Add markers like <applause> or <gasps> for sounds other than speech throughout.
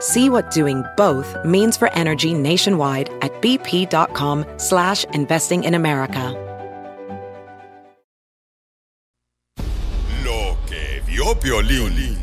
See what doing both means for energy nationwide at bp.com slash investing in America. Lo que vio Piolín.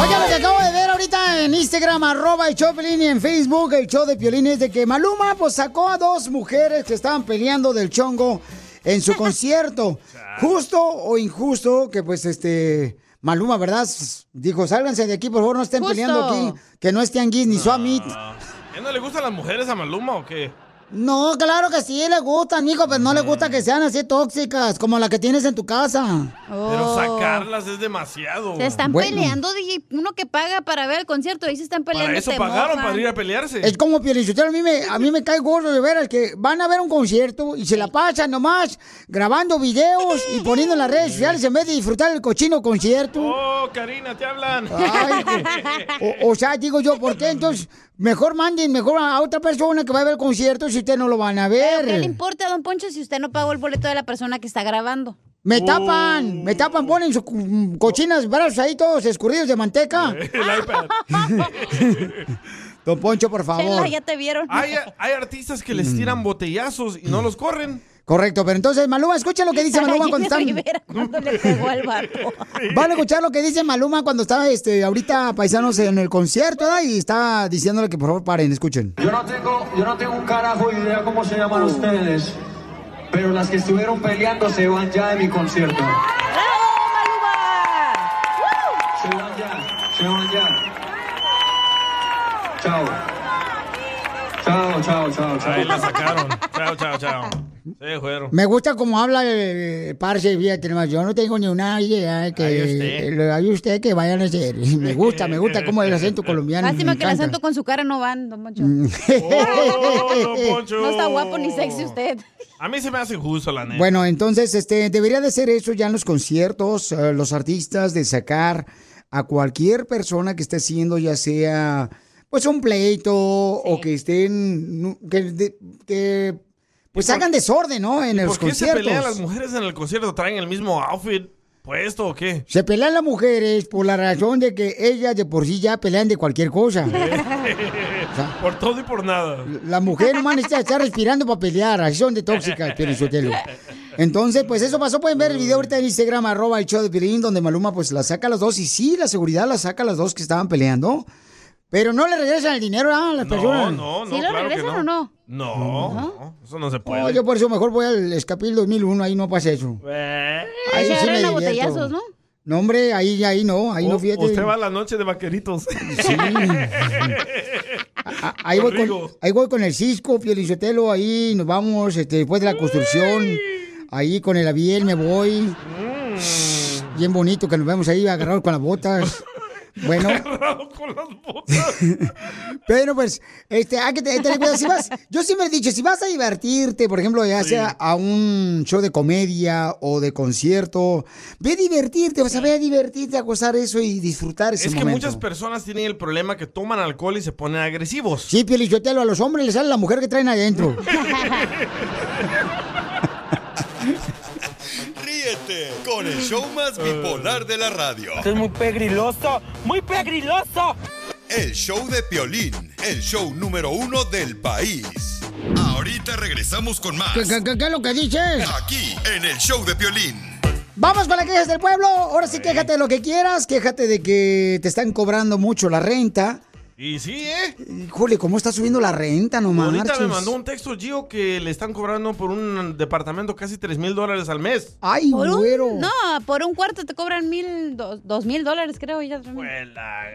Oiga, lo que acabo de ver ahorita en Instagram, arroba el show Piolín, y en Facebook, el show de Piolín, es de que Maluma pues sacó a dos mujeres que estaban peleando del chongo en su <laughs> concierto. Justo o injusto que pues este... Maluma, ¿verdad? Dijo, sálganse de aquí, por favor, no estén Justo. peleando aquí. Que no es tianguis ni suamit. ¿A él no le gustan las mujeres a Maluma o qué? No, claro que sí, le gustan, hijo, pero no le gusta que sean así tóxicas, como la que tienes en tu casa. Pero sacarlas es demasiado. Se están Bueno. peleando, DJ. Uno que paga para ver el concierto, ahí se están peleando. Para eso pagaron, mojan. para ir a pelearse. Es como Pielichotero, a mí me, a mí me cae gordo de veras que van a ver un concierto y se la pasan nomás grabando videos y poniendo en las redes sociales en vez de disfrutar el cochino concierto. Oh, Karina, te hablan. Ay, <laughs> o, o sea, digo yo, ¿por qué entonces mejor manden mejor a otra persona que va a ver el concierto si ustedes no lo van a ver? ¿Qué le importa, don Poncho, si usted no pagó el boleto de la persona que está grabando? Me tapan, me tapan, ponen sus cochinas brazos ahí todos escurridos de manteca. <laughs> El iPad. <laughs> Don Poncho, por favor. Chela, ya te vieron. Hay, hay artistas que les tiran botellazos y no los corren. Correcto, pero entonces Maluma, escucha lo que dice Maluma cuando están... Rivera cuando le pegó al vato. <laughs> Van a escuchar lo que dice Maluma cuando está este, ahorita paisanos en el concierto ¿verdad? y está diciéndole que por favor paren, escuchen. Yo no tengo, yo no tengo un carajo de idea cómo se llaman ustedes, pero las que estuvieron peleando se van ya de mi concierto. Se van ya, se van ya. Chao. Chao, chao, chao, chao. Ahí la sacaron. Chao, chao, chao. Me gusta como habla el parce, fíjate nomás, yo no tengo ni una idea que Ay, usted. hay usted que vayan a hacer. Me gusta, me gusta como el acento colombiano. Lástima que el acento con su cara no van, don Poncho. <laughs> Oh, don Poncho. No está guapo ni sexy usted. A mí se me hace justo, la neta. Bueno, entonces, este, debería de ser eso ya en los conciertos, eh, los artistas, de sacar a cualquier persona que esté haciendo, ya sea, pues, un pleito o que estén, nu- que, de- que, pues, hagan desorden, ¿no? En ¿Y los ¿Por qué se pelean las mujeres en el concierto? ¿Traen el mismo outfit puesto o qué? Se pelean las mujeres por la razón de que ellas de por sí ya pelean de cualquier cosa. <laughs> por todo y por nada. La mujer nomás necesita estar respirando para pelear, así son de tóxicas. Entonces, pues eso pasó, pueden ver el video ahorita en Instagram, arroba el show de Piolín, donde Maluma pues la saca a las dos, y sí, la seguridad la saca a las dos que estaban peleando, pero no le regresan el dinero a las No, personas. no, no, ¿Sí lo claro que regresan no. o no? No, no, eso no se puede. No, yo por eso mejor voy al Escapil 2001, ahí no pasa eso. Eh, Ahí se sí me a botellazos, ¿no? No, hombre, ahí, ahí no, ahí no, u- fíjate. Usted va a la noche de vaqueritos. Sí. <laughs> A- Ahí voy, con, ahí voy con el Cisco, Piolizotelo, ahí nos vamos, este, después de la construcción, ahí con el aviel me voy. Mm. Bien bonito que nos vemos ahí agarrados con las botas. Bueno, <laughs> con las botas. <laughs> pero pues, este, hay que tener cuidado. Si vas, yo siempre he dicho, si vas a divertirte, por ejemplo, ya sea a un show de comedia o de concierto, ve a divertirte, vas a ver a divertirte, a gozar eso y disfrutar ese Es que momento. muchas personas tienen el problema que toman alcohol y se ponen agresivos. Sí, Piolichotelo, a los hombres les sale la mujer que traen adentro. <laughs> Con el show más bipolar de la radio. es muy pegriloso, muy pegriloso. El show de Piolín, el show número uno del país. Ahorita regresamos con más. ¿Qué, qué- qué- qué es lo que dices? Aquí, en el show de Piolín. Vamos con las quejas del pueblo. Ahora sí, quéjate de lo que quieras. Quéjate de que te están cobrando mucho la renta. Y sí, ¿eh? Híjole, ¿cómo está subiendo la renta? No Ahorita marches. me mandó un texto Gio que le están cobrando por un departamento casi 3 mil dólares al mes. Ay, Por güero. un, no, por un cuarto te cobran mil, dos, dos mil dólares, creo. Ya.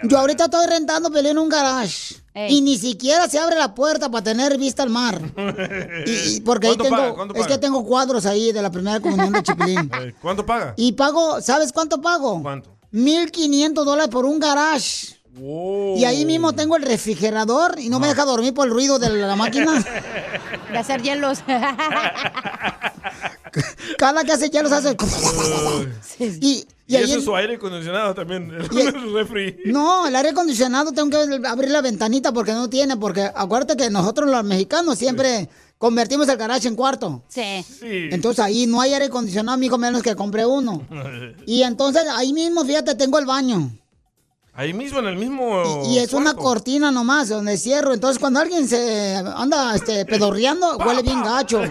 Yo ahorita estoy rentando pelea en un garage. Ey. Y ni siquiera se abre la puerta para tener vista al mar. <laughs> Y, y porque ahí ¿Cuánto tengo, es paga? que tengo cuadros ahí de la primera comunión de Chipilín. <laughs> ¿Cuánto paga? Y pago, ¿sabes cuánto pago? ¿Cuánto? 1500 dólares por un garage. Wow. Y ahí mismo tengo el refrigerador y no me deja dormir por el ruido de la máquina. <laughs> De hacer hielos. <laughs> Cada que hace hielos hace. <laughs> y, y Y ahí ese en- es su aire acondicionado también. Y- El refri. No, el aire acondicionado tengo que abrir la ventanita porque no tiene, porque acuérdate que nosotros los mexicanos siempre convertimos el garage en cuarto. Sí. Sí. Entonces ahí no hay aire acondicionado, mijo, menos que compré uno. Y entonces ahí mismo, fíjate, tengo el baño. Ahí mismo, en el mismo. Y es una cuarto. cortina nomás, donde cierro. Entonces cuando alguien se anda este, pedorreando, <laughs> huele bien gacho.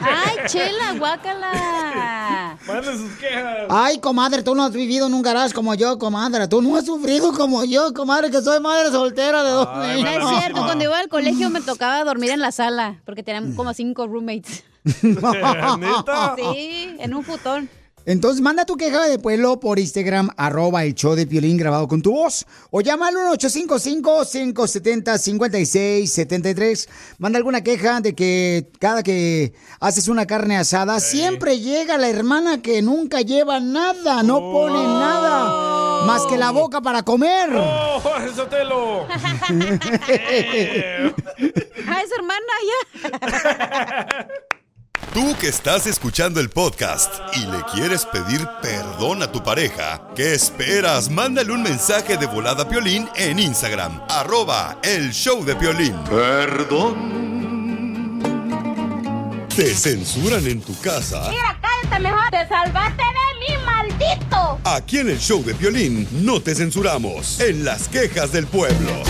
Ay, chela, guácala. Manden sus quejas. Ay, comadre, tú no has vivido en un garage como yo, comadre. Tú no has sufrido como yo, comadre, que soy madre soltera de dos Ay, No niños. es cierto, cuando iba al colegio me tocaba dormir en la sala, porque tenían como cinco roommates. <laughs> <laughs> ¿Neta? Sí, en un futón. Entonces manda tu queja de pueblo por Instagram, arroba el show de Piolín grabado con tu voz. O llama al 1-855-570-5673. Manda alguna queja de que cada que haces una carne asada, siempre llega la hermana que nunca lleva nada, no pone nada, más que la boca para comer. ¡Oh, Jorge Sotelo! <laughs> Ah, es hermana ya. <laughs> Tú que estás escuchando el podcast y le quieres pedir perdón a tu pareja, ¿qué esperas? Mándale un mensaje de volada a Piolín en Instagram, arroba el show de Piolín. Perdón. Te censuran en tu casa. cállate mejor. Te salvaste de mí, maldito. Aquí en el show de Piolín no te censuramos. En las quejas del pueblo.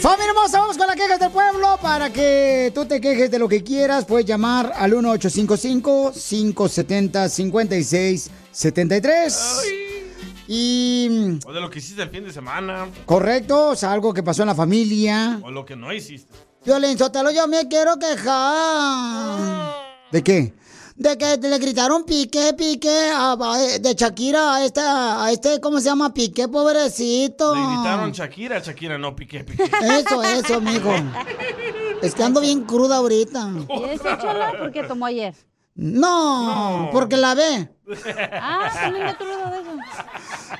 Familia hermosa, vamos con las quejas del pueblo para que tú te quejes de lo que quieras. Puedes llamar al 1855-570-5673. Y O de lo que hiciste el fin de semana. correcto, o sea, algo que pasó en la familia. O lo que no hiciste. Violín Sotelo, yo me quiero quejar. ¿De qué? De que le gritaron piqué, piqué, a- a- de Shakira a este, a este, ¿cómo se llama? Piqué, pobrecito. Le gritaron Shakira, Shakira, no piqué, piqué. Eso, eso, mijo. Es que ando bien cruda ahorita. ¿Y eso, chola? ¿Por qué tomó ayer? No, porque la ve. Ah, también me tuve de eso.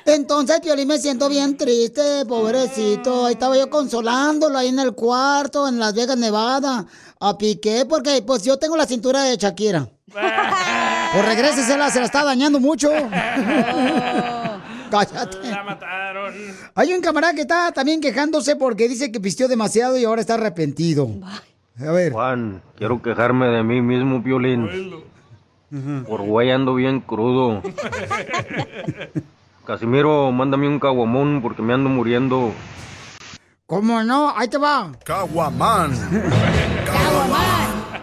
Entonces, Piolín, me siento bien triste, pobrecito. Ahí estaba yo consolándolo ahí en el cuarto, en Las Vegas, Nevada. A Piqué, porque pues yo tengo la cintura de Shakira. Pues regrésesela, se la está dañando mucho. <laughs> <laughs> Cállate. La mataron. Hay un camarada que está también quejándose porque dice que pisteó demasiado y ahora está arrepentido. A ver. Juan, quiero quejarme de mí mismo, Piolín. Por güey ando bien crudo. <laughs> Casimiro, mándame un caguamón porque me ando muriendo. ¿Cómo no? Ahí te va. Caguamán.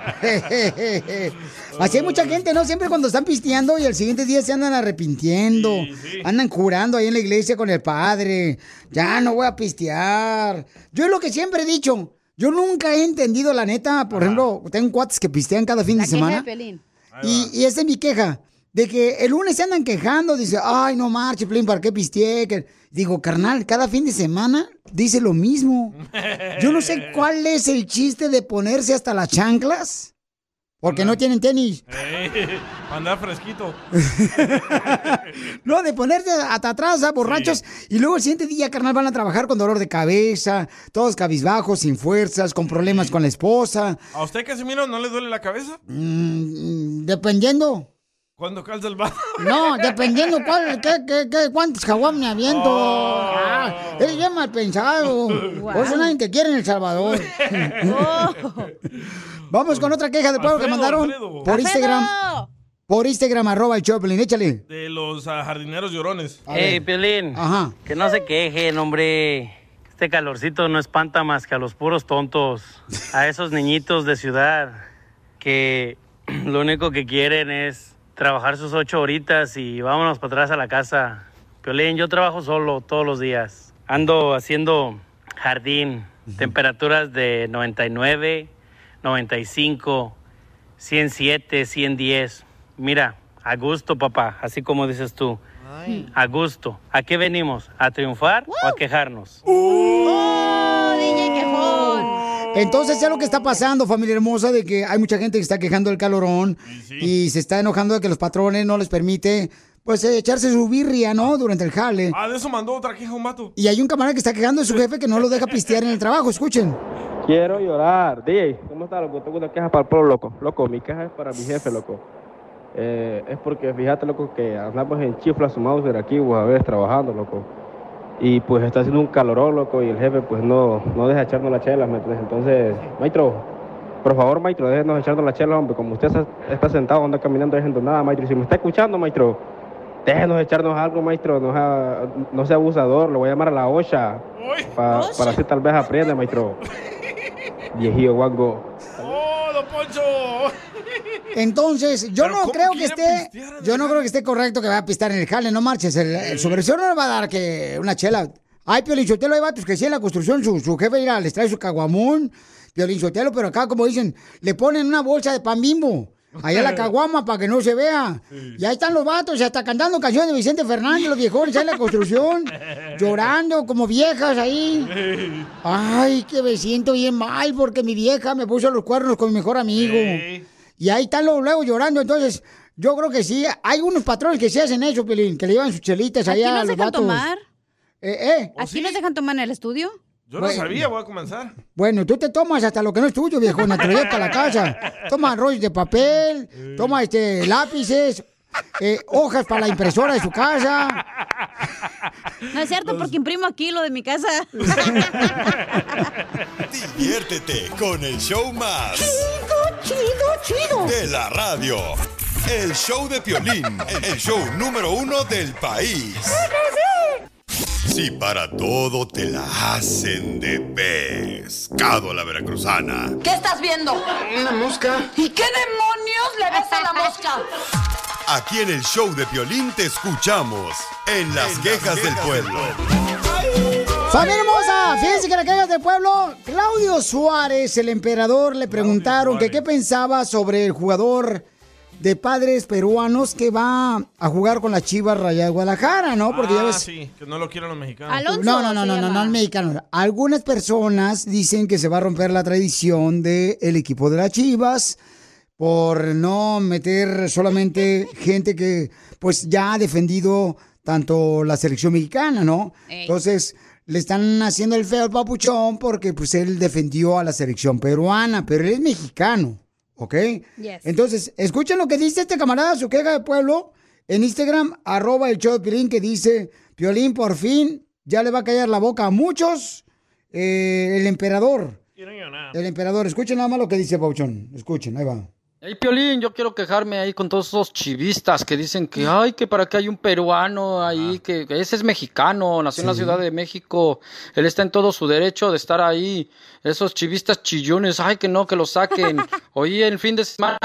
<laughs> Así hay mucha gente, ¿no? Siempre cuando están pisteando y el siguiente día se andan arrepintiendo. Andan jurando ahí en la iglesia con el padre. Ya no voy a pistear. Yo es lo que siempre he dicho. Yo nunca he entendido, la neta. Por ejemplo, tengo cuates que pistean cada fin La de queja semana. Y, y esa es mi queja. De que el lunes se andan quejando, dice, ay, no marche, Plin, ¿para qué pisteé? Que- Digo, carnal, cada fin de semana dice lo mismo. Yo no sé <laughs> cuál es el chiste de ponerse hasta las chanclas. Porque no tienen tenis. Eh, andar fresquito. <laughs> No, de ponerse hasta atrás, ¿ah? borrachos. Y luego el siguiente día, carnal, van a trabajar con dolor de cabeza, todos cabizbajos, sin fuerzas, con problemas con la esposa. ¿A usted, Casimiro, no le duele la cabeza? Mm, dependiendo. Cuando calza el bajo. No, dependiendo cuál, qué, qué, qué, cuántos jaguam me aviento. Ah, eres bien mal pensado. Por eso nadie te quiere en El Salvador. Vamos con otra queja de pueblo que mandaron Alfredo. por Instagram. ¡Alfredo! Por Instagram, arroba el Choplin, échale. De los ah, jardineros llorones. A Hey. Piolín. Ajá. Que no se quejen, hombre. Este calorcito no espanta más que a los puros tontos. A esos niñitos de ciudad que <clears throat> lo único que quieren es trabajar sus ocho horitas y vámonos para atrás a la casa. Piolín, yo trabajo solo todos los días. ando haciendo jardín, temperaturas de 99, 95, 107, 110. Mira, a gusto, papá, así como dices tú. A gusto. ¿A qué venimos? ¿A triunfar o a quejarnos? ¡Oh! Entonces, es lo que está pasando, familia hermosa, de que hay mucha gente que está quejando del calorón y se está enojando de que los patrones no les permite, pues, eh, echarse su birria, ¿no? Durante el jale. Ah, de eso mandó otra queja un vato. Y hay un camarada que está quejando de su jefe que no lo deja pistear en el trabajo, escuchen. Quiero llorar. DJ, ¿cómo está, loco? Tengo una queja para el pueblo, loco. Loco, mi queja es para mi jefe, loco. Eh, es porque fíjate, loco, que andamos en chifla sumados de aquí, vos a ver, trabajando, loco. Y pues está haciendo un calorón, loco, y el jefe pues no, no deja echarnos las chelas, ¿me entiendes? Entonces, maestro, por favor, maestro, déjenos echarnos las chelas, hombre. Como usted está- está sentado, anda caminando, dejando nada, maestro. Y si me está escuchando, maestro, déjenos echarnos algo, maestro. No sea, no sea abusador, lo voy a llamar a la OSHA. pa- para así tal vez aprenda, maestro. <laughs> Viejillo guango. Entonces, yo no ¿cómo creo que esté, yo no creo que esté correcto que vaya a pistar en el jale, no marches. El, el no le va a dar que una chela. Ay, Piolín Sotelo, hay vatos que sí en la construcción, su, su jefe irá, les trae su caguamón, Piolín Sotelo, pero acá, como dicen, le ponen una bolsa de pan bimbo. Allá la <laughs> caguama para que no se vea. Y ahí están los vatos, hasta cantando canciones de Vicente Fernández, los viejones en la construcción, <laughs> llorando como viejas ahí. Ay, que me siento bien mal porque mi vieja me puso los cuernos con mi mejor amigo. Y ahí están luego, luego llorando. Entonces, yo creo que sí. Hay unos patrones que se hacen eso, Pelín, que le llevan sus chelitas ¿Aquí allá a nos los dejan vatos. tomar? Eh, eh. ¿Aquí nos dejan tomar en el estudio? Yo no Bueno. sabía, voy a comenzar. Bueno, tú te tomas hasta lo que no es tuyo, viejo, te lo llevas para la casa. Toma rollos de papel, toma este lápices, eh, hojas para la impresora de su casa. No es cierto, porque imprimo aquí lo de mi casa. Diviértete con el show más. Chido, chido, chido. De la radio. El show de Piolín, el show número uno del país. Si para todo te la hacen de pescado a la veracruzana. ¿Qué estás viendo? Una mosca. ¿Y qué demonios le ves a la mosca? Aquí en el show de Piolín te escuchamos en las quejas del pueblo. Familia hermosa, fíjense que la quejas del pueblo, Claudio Suárez, el emperador, le preguntaron que qué pensaba sobre el jugador de padres peruanos que va a jugar con las Chivas Rayadas de Guadalajara, ¿no? Porque ya ah, ves... sí, que no lo quieren los mexicanos. no, no, no, no, no, no, el mexicano. Algunas personas dicen que se va a romper la tradición del equipo de las Chivas por no meter solamente <laughs> gente que pues ya ha defendido tanto la selección mexicana, ¿no? Ey. Entonces le están haciendo el feo al papuchón porque pues él defendió a la selección peruana, pero él es mexicano, ¿ok? Yes. Entonces, escuchen lo que dice este camarada, su queja de pueblo, en Instagram, arroba el show de Piolín, que dice, Piolín, por fin, ya le va a callar la boca a muchos, eh, el emperador. El emperador, escuchen nada más lo que dice Pauchón, escuchen, ahí va. Hey, Piolín, yo quiero quejarme ahí con todos esos chivistas que dicen que, ay, que para qué hay un peruano ahí, que, que ese es mexicano, nació en la. Ciudad de México, él está en todo su derecho de estar ahí. Esos chivistas chillones, ay, que no, que lo saquen. <laughs> Oí el fin de semana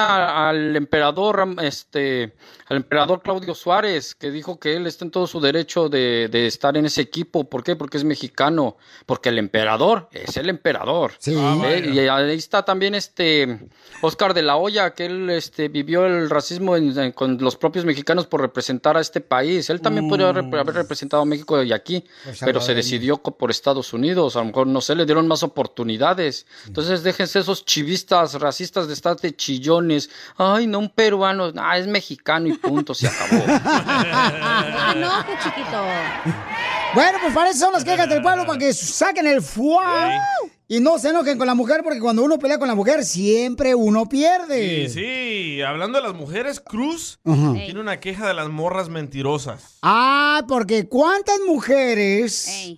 al emperador, este, al emperador Claudio Suárez, que dijo que él está en todo su derecho de, de estar en ese equipo. ¿Por qué? Porque es mexicano. Porque el emperador es el emperador. Sí. Eh, y ahí está también este Oscar de la Hoya, que él este, vivió el racismo en- en- con los propios mexicanos por representar a este país. Él también podría rep- haber representado a México y aquí, pero se decidió por Estados Unidos. A lo mejor, no sé, le dieron más oportunidades. Entonces, déjense esos chivistas racistas de estar de chillones. Ay, no, un peruano. Ah, es mexicano y punto, se acabó. <laughs> Ah, no, qué chiquito. Bueno, pues para eso son las quejas del pueblo, para que saquen el fuá y no se enojen con la mujer, porque cuando uno pelea con la mujer, siempre uno pierde. Sí, sí, hablando de las mujeres, Cruz tiene una queja de las morras mentirosas. Ah, porque ¿cuántas mujeres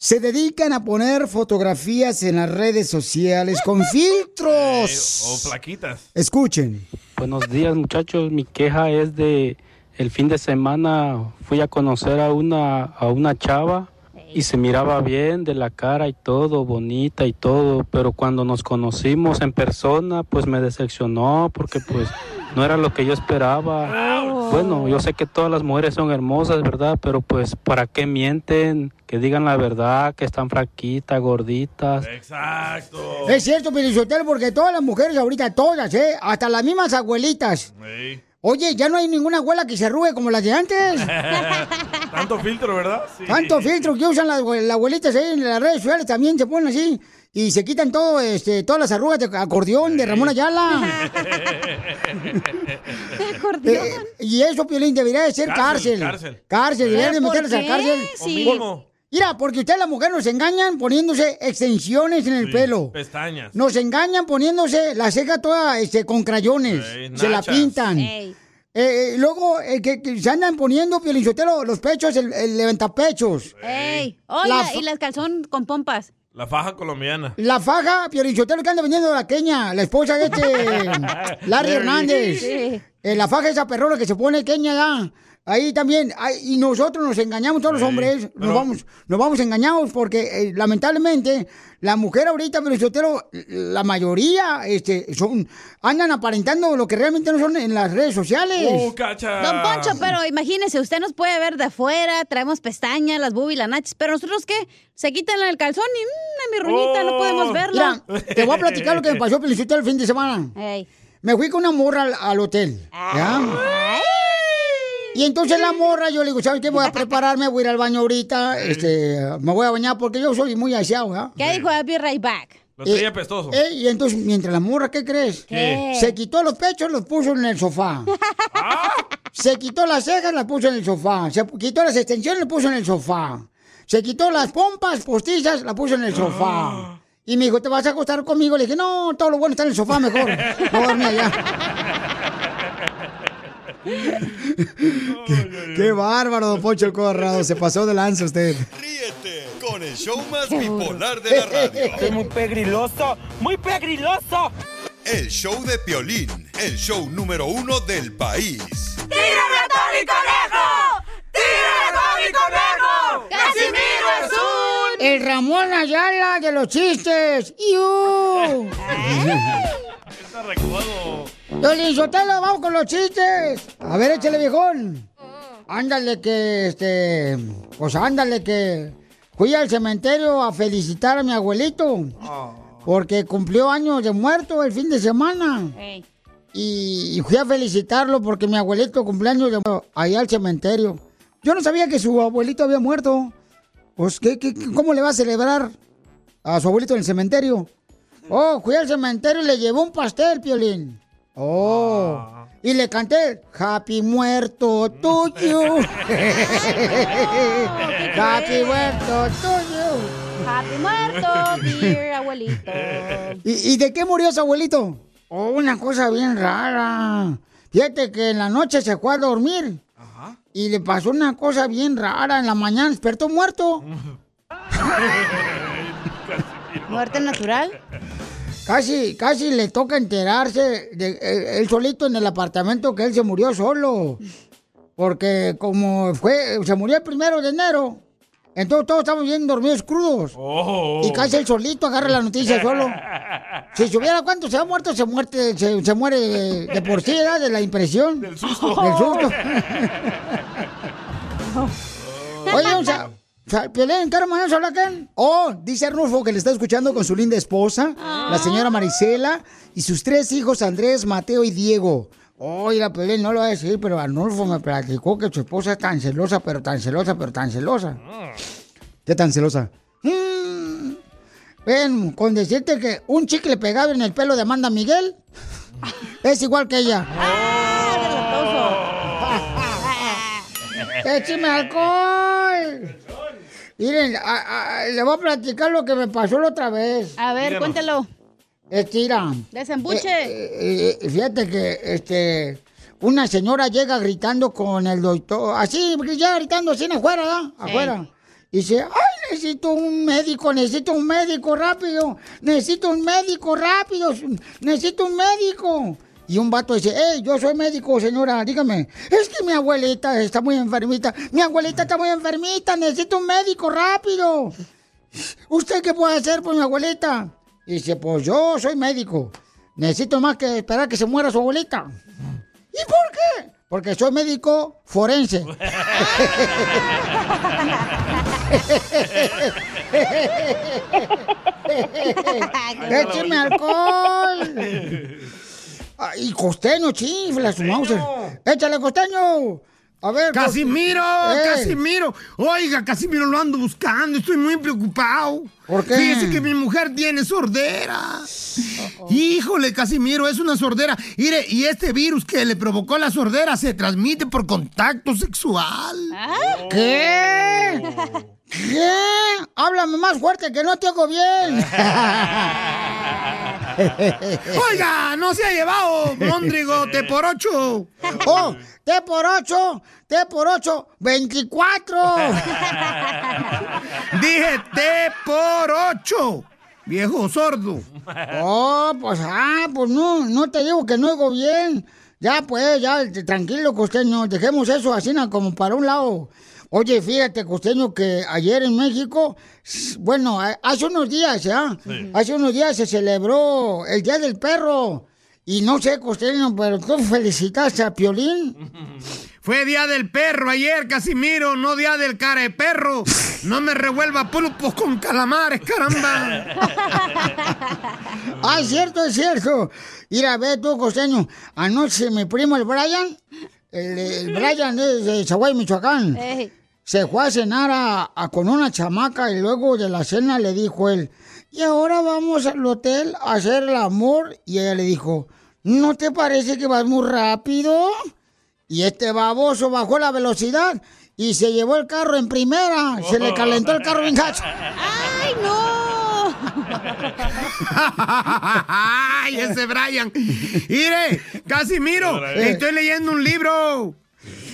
se dedican a poner fotografías en las redes sociales con filtros? O flaquitas. Escuchen. Buenos días muchachos, mi queja es de el fin de semana fui a conocer a una a una chava y se miraba bien de la cara y todo, bonita y todo, pero cuando nos conocimos en persona pues me decepcionó porque pues no era lo que yo esperaba. Bueno, yo sé que todas las mujeres son hermosas, ¿verdad? Pero pues, ¿para qué mienten? Que digan la verdad, que están fraquitas, gorditas. Exacto. Es cierto, Pelichotelo, porque todas las mujeres ahorita, todas, ¿eh? Hasta las mismas abuelitas. Oye, ya no hay ninguna abuela que se arrugue como las de antes. <laughs> Tanto filtro, ¿verdad? Sí. Tanto filtro que usan las, las abuelitas ahí en las redes sociales también se ponen así. Y se quitan todo, este, todas las arrugas de acordeón de Ramón Ayala. <laughs> <laughs> Eh, y eso, Piolín, debería de ser cárcel. Cárcel, cárcel. Cárcel, deberían de ¿Pero por meterlos a cárcel. O Sí. mínimo. Mira, porque ustedes las mujeres nos engañan poniéndose extensiones en el Sí, pelo. Pestañas. Nos engañan poniéndose la ceja toda este, con crayones. Ey, se la pintan. Ey. Eh, eh, luego, eh, que, que se andan poniendo, Piolinsotelo, los pechos, el, el levantapechos. Ey. Oh, y las calzón con pompas. La faja colombiana. La faja, Piolinsotelo, que anda vendiendo la queña, la esposa de este <laughs> Larry Larry. Hernández. Sí. Eh, la faja esa perrona que se pone queña ya. Ahí también, ay, y nosotros nos engañamos, todos los hombres, nos pero- vamos, nos vamos engañados porque eh, lamentablemente la mujer ahorita, pero la mayoría este, son, andan aparentando lo que realmente no son en las redes sociales. ¡Uh, cacha! Don Poncho, pero imagínese, usted nos puede ver de afuera, traemos pestañas, las boobies, las nachas, pero nosotros qué? Se quitan el calzón y mmm, mi ruñita, no podemos Oh. verla. Mira, te voy a platicar lo que me pasó, Felicito, el fin de semana. Ey. Me fui con una morra al, al hotel. ¿ya? Y entonces la morra, yo le digo, ¿sabes qué? Voy a <laughs> prepararme, voy a ir al baño ahorita, este, me voy a bañar porque yo soy muy aseado, ¿ya? ¿Qué dijo? I'll be right back. Lo traía Eh, pestoso. eh, y entonces, mientras la morra, ¿qué crees? ¿Qué? Se quitó los pechos, los puso en el sofá. <laughs> Se quitó las cejas, las puso en el sofá. Se quitó las extensiones, las puso en el sofá. Se quitó las pompas postizas, las puso en el sofá. Y me dijo, ¿te vas a acostar conmigo? Le dije, no, todo lo bueno está en el sofá mejor. <laughs> No allá. Qué, qué bárbaro, don Poncho el Corrado. Se pasó de lanza usted. Ríete con el show más bipolar de la radio. <laughs> muy pegriloso, muy pegriloso. El show de Piolín, el show número uno del país. ¡Tírame a Tony Conejo! ¡Tírame a Tony Conejo! ¡Casimiro es un... El Ramón Ayala de los chistes. ¡Iu! Está recodo. Piolín Sotelo, vamos con los chistes. A ver, échale, viejón. Ándale que, este... Pues ándale que... Fui al cementerio a felicitar a mi abuelito. Porque cumplió años de muerto el fin de semana. Y, y fui a felicitarlo porque mi abuelito cumpleaños de muerto ahí al cementerio. Yo no sabía que su abuelito había muerto. Pues, ¿qué, qué- cómo le va a celebrar a su abuelito en el cementerio? Oh, fui al cementerio y le llevé un pastel, Piolín. Oh. Y le canté, Happy muerto tuyo. <laughs> <laughs> Happy muerto tuyo. Happy muerto, dear abuelito. ¿Y, y de qué murió su abuelito? Oh, una cosa bien rara. Fíjate que en la noche se fue a dormir. Y le pasó una cosa bien rara. En la mañana despertó muerto. ¿Muerte natural? Casi, casi le toca enterarse de eh, él solito en el apartamento que él se murió solo. Porque como fue, se murió el primero de enero. Entonces todos estamos bien dormidos crudos. Oh. Y casi él solito agarra la noticia solo. Si supiera cuánto se ha muerto, se, muerte, se, se muere de, de por sí, ¿verdad? De la impresión. Del susto. <laughs> Del susto. Oye, o sea, Piolín, ¿qué hermano habla acá? Oh, dice Arnulfo que le está escuchando con su linda esposa, la señora Marisela, y sus tres hijos, Andrés, Mateo y Diego. Oye, la Piolín no lo va a decir, pero Arnulfo me platicó que su esposa es tan celosa, pero tan celosa, pero tan celosa. ¿Qué tan celosa? Mm, ven, con decirte que un chicle pegado en el pelo de Amanda Miguel es igual que ella. <laughs> ¡Écheme alcohol! Miren, a- a- le voy a platicar lo que me pasó la otra vez. A ver, Díganos. cuéntelo. Estira. Desembuche. Eh, eh, fíjate que este una señora llega gritando con el doctor, así, ya gritando así afuera, ¿verdad? Afuera. Y dice, ay, necesito un médico, necesito un médico rápido, necesito un médico rápido, necesito un médico. Y un vato dice, hey, yo soy médico, señora, dígame, es que mi abuelita está muy enfermita, mi abuelita está muy enfermita, necesito un médico rápido. <laughs> ¿Usted qué puede hacer por mi abuelita? Y dice, pues yo soy médico. Necesito más que esperar que se muera su abuelita. ¿Y por qué? Porque soy médico forense. <laughs> <laughs> ¡Écheme alcohol! <laughs> Ay, costeño, chifla su mouse. ¡Échale, costeño! A ver, Casimiro, Eh, Casimiro. Oiga, Casimiro lo ando buscando. Estoy muy preocupado. ¿Por qué? Fíjese que mi mujer tiene sordera. Híjole, Casimiro, es una sordera. Mire, y este virus que le provocó la sordera se transmite por contacto sexual. ¿Qué? ¿Qué? Háblame más fuerte que no te oigo bien. <laughs> Oiga, no se ha llevado, Mondrigo, te por ocho. ¡Oh! ¡T por ocho! ¡T por ocho! ¡24! <laughs> Dije T por ocho. Viejo sordo. Oh, pues, ah, pues no, no te digo que no oigo bien. Ya, pues, ya, tranquilo, costeño, dejemos eso así como para un lado. Oye, fíjate, costeño, que ayer en México, bueno, hace unos días, ¿ya? Sí. Hace unos días se celebró el Día del Perro. Y no sé, costeño, pero tú felicitaste a Piolín. <laughs> Fue día del perro ayer, Casimiro, no día del cara de perro. No me revuelva pulpos con calamares, caramba. <laughs> Ah, es cierto, es cierto. Mira, ve tú, costeño. Anoche mi primo, el Brian, el, el Brian es de Zaguay, Michoacán, se fue a cenar a- a- con una chamaca y luego de la cena le dijo él, y ahora vamos al hotel a hacer el amor. Y ella le dijo, ¿no te parece que vas muy rápido? Y este baboso bajó la velocidad y se llevó el carro en primera. Se le calentó el carro bien gacho. <laughs> ¡Ay, no! ¡Ay, ese Brian! Mire, Casimiro, estoy leyendo un libro.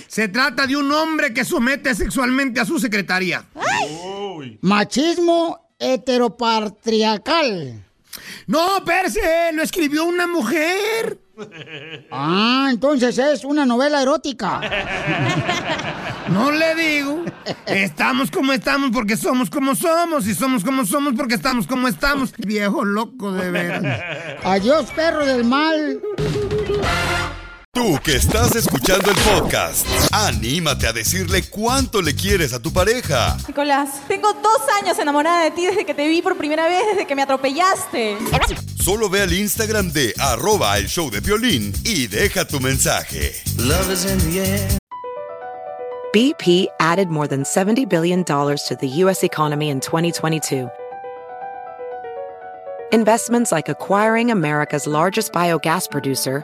Se trata de un hombre que somete sexualmente a su secretaria. Machismo heteropatriarcal. No, Perse, lo escribió una mujer. <laughs> Ah, entonces es una novela erótica. <laughs> No le digo. Estamos como estamos porque somos como somos. Y somos como somos porque estamos como estamos. Viejo loco de veras. <laughs> Adiós, perro del mal. Tú que estás escuchando el podcast, anímate a decirle cuánto le quieres a tu pareja. Nicolás, tengo dos años enamorada de ti desde que te vi por primera vez, desde que me atropellaste. Solo ve al Instagram de arroba el show de violín y deja tu mensaje. BP added more than $70 billion to the U.S. economy in 2022. Investments like acquiring America's largest biogas producer,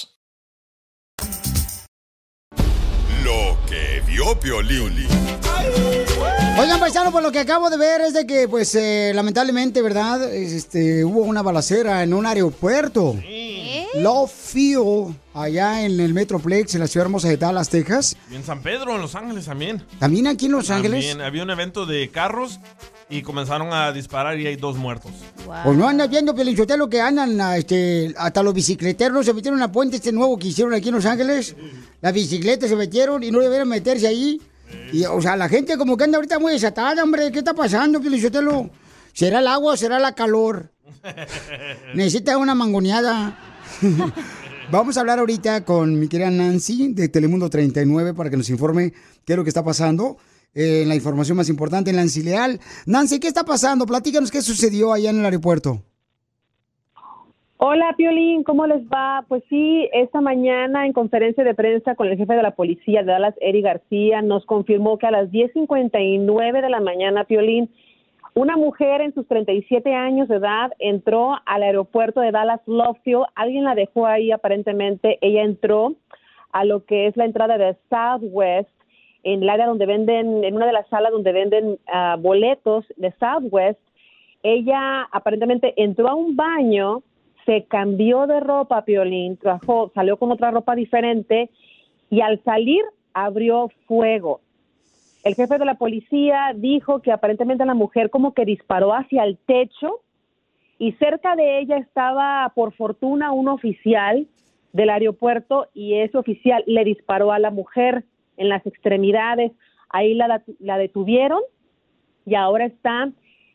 Que vio Piolín. Oigan, paisano, pues lo que acabo de ver es de que, pues, eh, lamentablemente, ¿verdad? Este, hubo una balacera en un aeropuerto. Love Field, allá en el Metroplex, en la ciudad hermosa de Dallas, Texas. Y en San Pedro, en Los Ángeles también. También aquí en Los Ángeles. También había un evento de carros y comenzaron a disparar y hay dos muertos. Pues no andas viendo, lo que andan, este, hasta los bicicleteros se metieron a puente este nuevo que hicieron aquí en Los Ángeles. Las bicicletas se metieron y no debieron meterse ahí. Y, o sea, la gente como que anda ahorita muy desatada, hombre. ¿Qué está pasando, Pielichotelo? ¿Será el agua o será la calor? <laughs> Necesita una mangoneada. <laughs> Vamos a hablar ahorita con mi querida Nancy de Telemundo 39 para que nos informe qué es lo que está pasando. eh, la información más importante, Nancy Leal. Nancy, ¿qué está pasando? Platícanos qué sucedió allá en el aeropuerto. Hola, Piolín, ¿cómo les va? Pues sí, esta mañana en conferencia de prensa con el jefe de la policía de Dallas, Eric García, nos confirmó que a las 10.59 de la mañana, Piolín, una mujer en sus 37 años de edad entró al aeropuerto de Dallas Lovefield. Alguien la dejó ahí aparentemente. Ella entró a lo que es la entrada de Southwest, en el área donde venden, en una de las salas donde venden ah, boletos de Southwest. Ella aparentemente entró a un baño, se cambió de ropa, Piolín, trabajó, salió con otra ropa diferente y al salir abrió fuego. El jefe de la policía dijo que aparentemente la mujer como que disparó hacia el techo y cerca de ella estaba, por fortuna, un oficial del aeropuerto y ese oficial le disparó a la mujer en las extremidades. Ahí la, la detuvieron y ahora está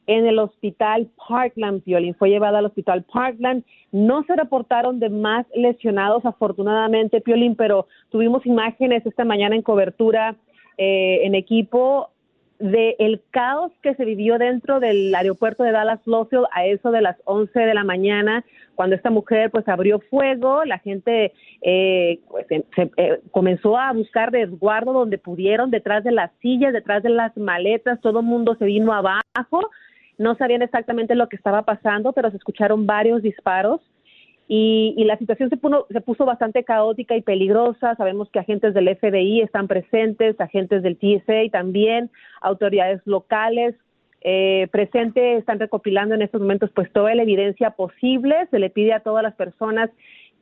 en el hospital Parkland, Violín. Fue llevada al hospital Parkland. No se reportaron de más lesionados, afortunadamente, Piolín, pero tuvimos imágenes esta mañana en cobertura eh, en equipo de el caos que se vivió dentro del aeropuerto de Dallas Lovefield a eso de las 11 de la mañana cuando esta mujer pues abrió fuego la gente eh, pues, se, se, eh, comenzó a buscar resguardo donde pudieron detrás de las sillas detrás de las maletas todo el mundo se vino abajo no sabían exactamente lo que estaba pasando pero se escucharon varios disparos y, la situación se puso, se puso bastante caótica y peligrosa. Sabemos que agentes del FBI están presentes, agentes del TSA también, autoridades locales eh, presentes, están recopilando en estos momentos pues toda la evidencia posible. Se le pide a todas las personas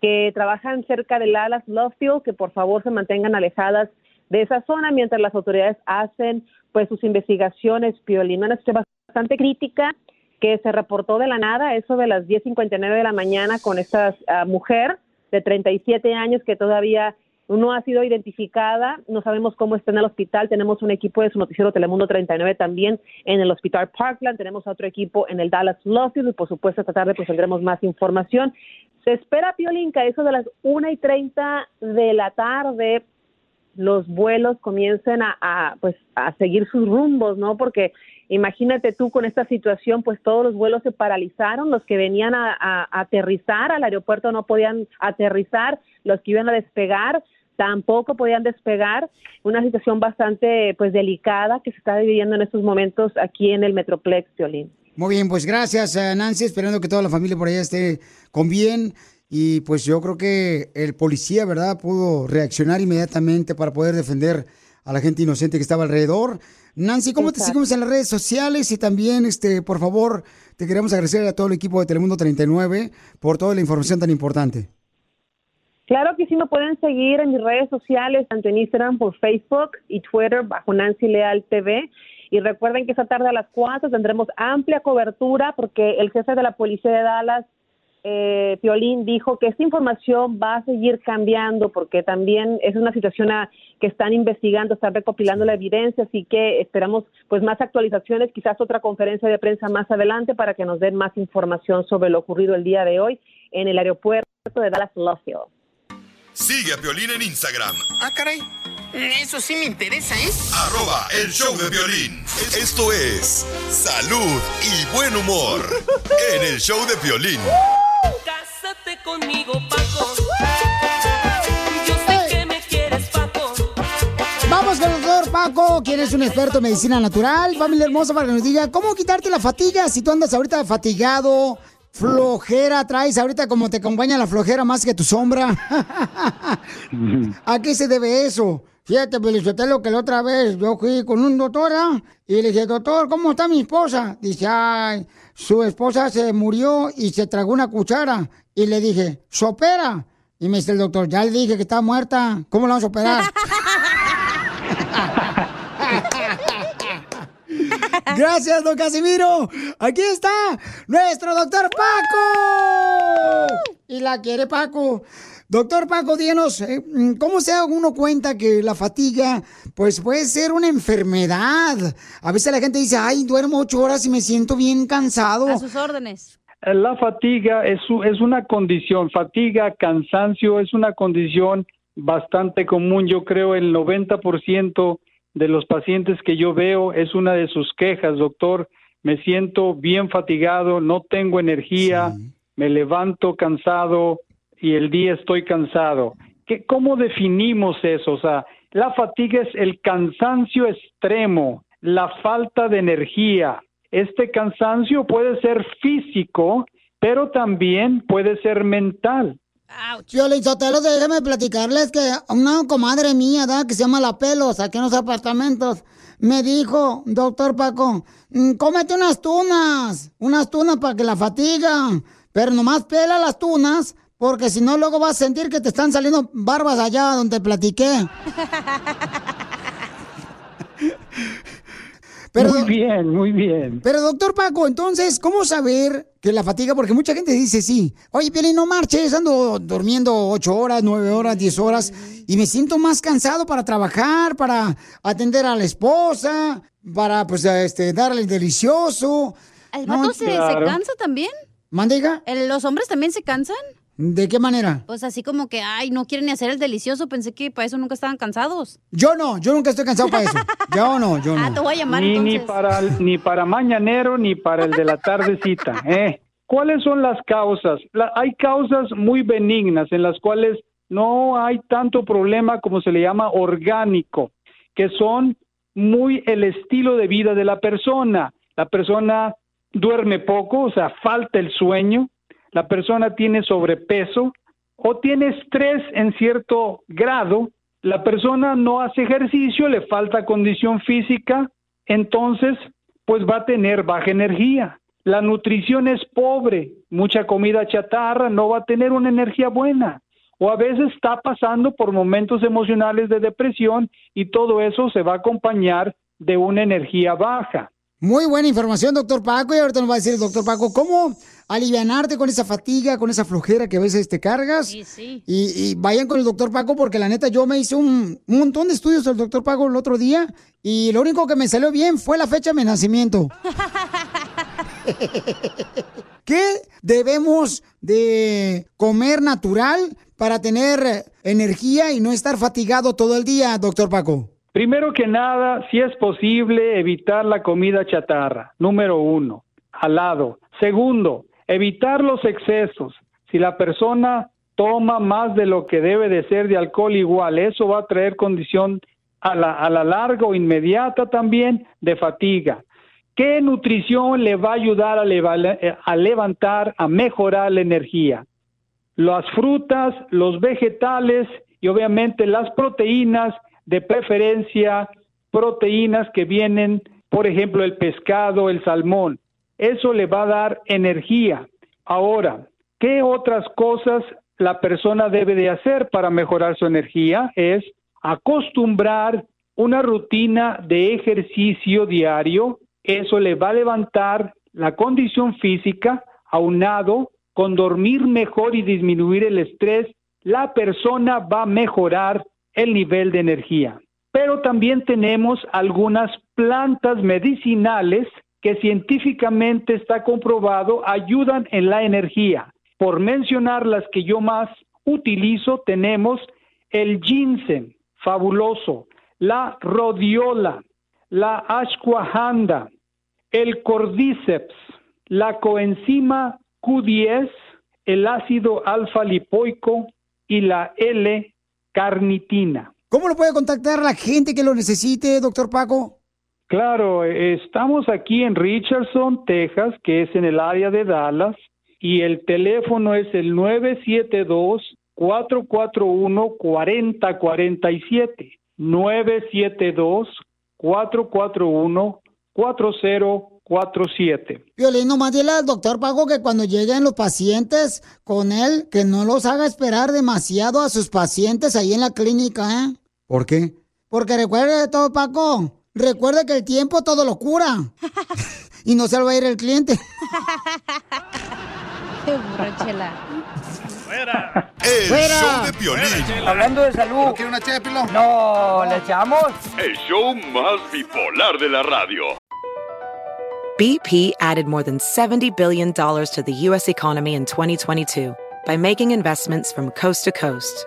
que trabajan cerca del Dallas Lovefield que por favor se mantengan alejadas de esa zona mientras las autoridades hacen pues sus investigaciones. Piolín, bastante crítica que se reportó de la nada, eso de las 10.59 de la mañana con esta uh, mujer de 37 años que todavía no ha sido identificada, no sabemos cómo está en el hospital, tenemos un equipo de su noticiero Telemundo 39 también en el hospital Parkland, tenemos otro equipo en el Dallas Lawfield y por supuesto esta tarde pues tendremos más información. Se espera, Piolín, que a eso de las 1 y 30 de la tarde los vuelos comiencen a, a, pues a seguir sus rumbos, ¿no? Porque imagínate tú con esta situación, pues todos los vuelos se paralizaron, los que venían a, aterrizar al aeropuerto no podían aterrizar, los que iban a despegar tampoco podían despegar, una situación bastante pues delicada que se está viviendo en estos momentos aquí en el Metroplex, Violín. Muy bien, pues gracias Nancy, esperando que toda la familia por allá esté con bien. Y pues yo creo que el policía, ¿verdad?, pudo reaccionar inmediatamente para poder defender a la gente inocente que estaba alrededor. Nancy, ¿cómo Exacto. te seguimos en las redes sociales? Y también, este, por favor, te queremos agradecer a todo el equipo de Telemundo 39 por toda la información tan importante. Claro que sí, me pueden seguir en mis redes sociales, tanto en Instagram, por Facebook y Twitter, bajo Nancy Leal TV. Y recuerden que esta tarde a las 4 tendremos amplia cobertura porque el jefe de la policía de Dallas eh, Piolín dijo que esta información va a seguir cambiando porque también es una situación a, que están investigando, están recopilando la evidencia, así que esperamos pues más actualizaciones, quizás otra conferencia de prensa más adelante para que nos den más información sobre lo ocurrido el día de hoy en el aeropuerto de Dallas Lovefield. Sigue a Piolín en Instagram. Ah, caray. Eso sí me interesa, ¿eh? Arroba el show de violín. Esto es salud y buen humor en el show de violín. Cásate conmigo, Paco. Yo sé que me quieres, Paco. Vamos con el doctor Paco, quien es un experto en medicina natural. Familia hermosa, para que nos diga cómo quitarte la fatiga si tú andas ahorita fatigado, flojera traes ahorita como te acompaña la flojera más que tu sombra. <laughs> ¿A qué se debe eso? Fíjate, lo que la otra vez yo fui con un doctor ¿eh? y le dije, doctor, ¿cómo está mi esposa? Dice, ay, su esposa se murió y se tragó una cuchara. Y le dije, ¿sopera? Y me dice el doctor, ya le dije que está muerta, ¿cómo la vamos a operar? <laughs> Gracias, don Casimiro. Aquí está nuestro doctor Paco. Y la quiere Paco. Doctor Paco, díganos, eh, ¿cómo se da uno cuenta que la fatiga pues puede ser una enfermedad? A veces la gente dice, ay, duermo ocho horas y me siento bien cansado. A sus órdenes. La fatiga es, es una condición, fatiga, cansancio es una condición bastante común. Yo creo el 90% de los pacientes que yo veo es una de sus quejas, doctor. Me siento bien fatigado, no tengo energía, me levanto cansado y el día estoy cansado. ¿Qué, ¿Cómo definimos eso? O sea, la fatiga es el cansancio extremo, la falta de energía. Este cansancio puede ser físico, pero también puede ser mental. Piolín Sotelo, déjame platicarles que una comadre mía, que se llama La Pelos, aquí en los apartamentos, me dijo, doctor Paco, mm, cómete unas tunas, unas tunas para que la fatiga, pero nomás pela las tunas, porque si no luego vas a sentir que te están saliendo barbas allá donde platiqué. <laughs> muy bien, muy bien. Pero doctor Paco, entonces, ¿cómo saber que la fatiga? Porque mucha gente dice sí. Oye, Piolín, no marches, ando durmiendo ocho horas, nueve horas, diez horas y me siento más cansado para trabajar, para atender a la esposa, para pues este darle el delicioso. ¿El vato se, se claro. cansa también? ¿Mandega? ¿El- ¿Los hombres también se cansan? ¿De qué manera? Pues así como que, ay, no quieren ni hacer el delicioso. Pensé que para eso nunca estaban cansados. Yo no, yo nunca estoy cansado para eso. Yo no, yo no. Ah, te voy a llamar Ni, ni, para, ni para mañanero ni para el de la tardecita. <laughs> ¿eh? ¿Cuáles son las causas? La- hay causas muy benignas en las cuales no hay tanto problema como se le llama orgánico, que son muy el estilo de vida de la persona. La persona duerme poco, o sea, falta el sueño, la persona tiene sobrepeso o tiene estrés en cierto grado, la persona no hace ejercicio, le falta condición física, entonces pues va a tener baja energía. La nutrición es pobre, mucha comida chatarra, no va a tener una energía buena. O a veces está pasando por momentos emocionales de depresión y todo eso se va a acompañar de una energía baja. Muy buena información, doctor Paco. Y ahorita nos va a decir el doctor Paco cómo alivianarte con esa fatiga, con esa flojera que a veces te cargas. Sí, sí. Y, y vayan con el doctor Paco porque la neta yo me hice un, un montón de estudios del doctor Paco el otro día y lo único que me salió bien fue la fecha de mi nacimiento. <laughs> ¿Qué debemos de comer natural para tener energía y no estar fatigado todo el día, doctor Paco? Primero que nada, si es posible, evitar la comida chatarra, número uno, al lado. Segundo, evitar los excesos. Si la persona toma más de lo que debe de ser de alcohol igual, eso va a traer condición a la, a la larga o inmediata también de fatiga. ¿Qué nutrición le va a ayudar a, a levantar, a mejorar la energía? las frutas, los vegetales y obviamente las proteínas, de preferencia proteínas que vienen, por ejemplo, el pescado, el salmón. Eso le va a dar energía. Ahora, ¿qué otras cosas la persona debe de hacer para mejorar su energía? Es acostumbrar una rutina de ejercicio diario. Eso le va a levantar la condición física aunado con dormir mejor y disminuir el estrés, la persona va a mejorar el nivel de energía. Pero también tenemos algunas plantas medicinales que científicamente está comprobado ayudan en la energía. Por mencionar las que yo más utilizo, tenemos el ginseng, fabuloso, la rhodiola, la ashwagandha, el cordyceps, la coenzima Q10, el ácido alfa lipoico y la L-carnitina. ¿Cómo lo puede contactar la gente que lo necesite, doctor Paco? Claro, eh, estamos aquí en Richardson, Texas, que es en el área de Dallas, y el teléfono es el 972-441-4047. 972-441-4047. Violín, nomás dile al doctor Paco que cuando lleguen los pacientes con él, que no los haga esperar demasiado a sus pacientes ahí en la clínica, ¿eh? ¿Por qué? Porque recuerde todo, Paco. Recuerde que el tiempo todo lo cura. <laughs> y no se lo va a ir el cliente. <laughs> Qué borrachela. El Fuera. show de Piolín. Hablando de salud. ¿No una ché No, ¿le echamos? El show más bipolar de la radio. BP added more than $70 billion to the U.S. economy in 2022 by making investments from coast to coast.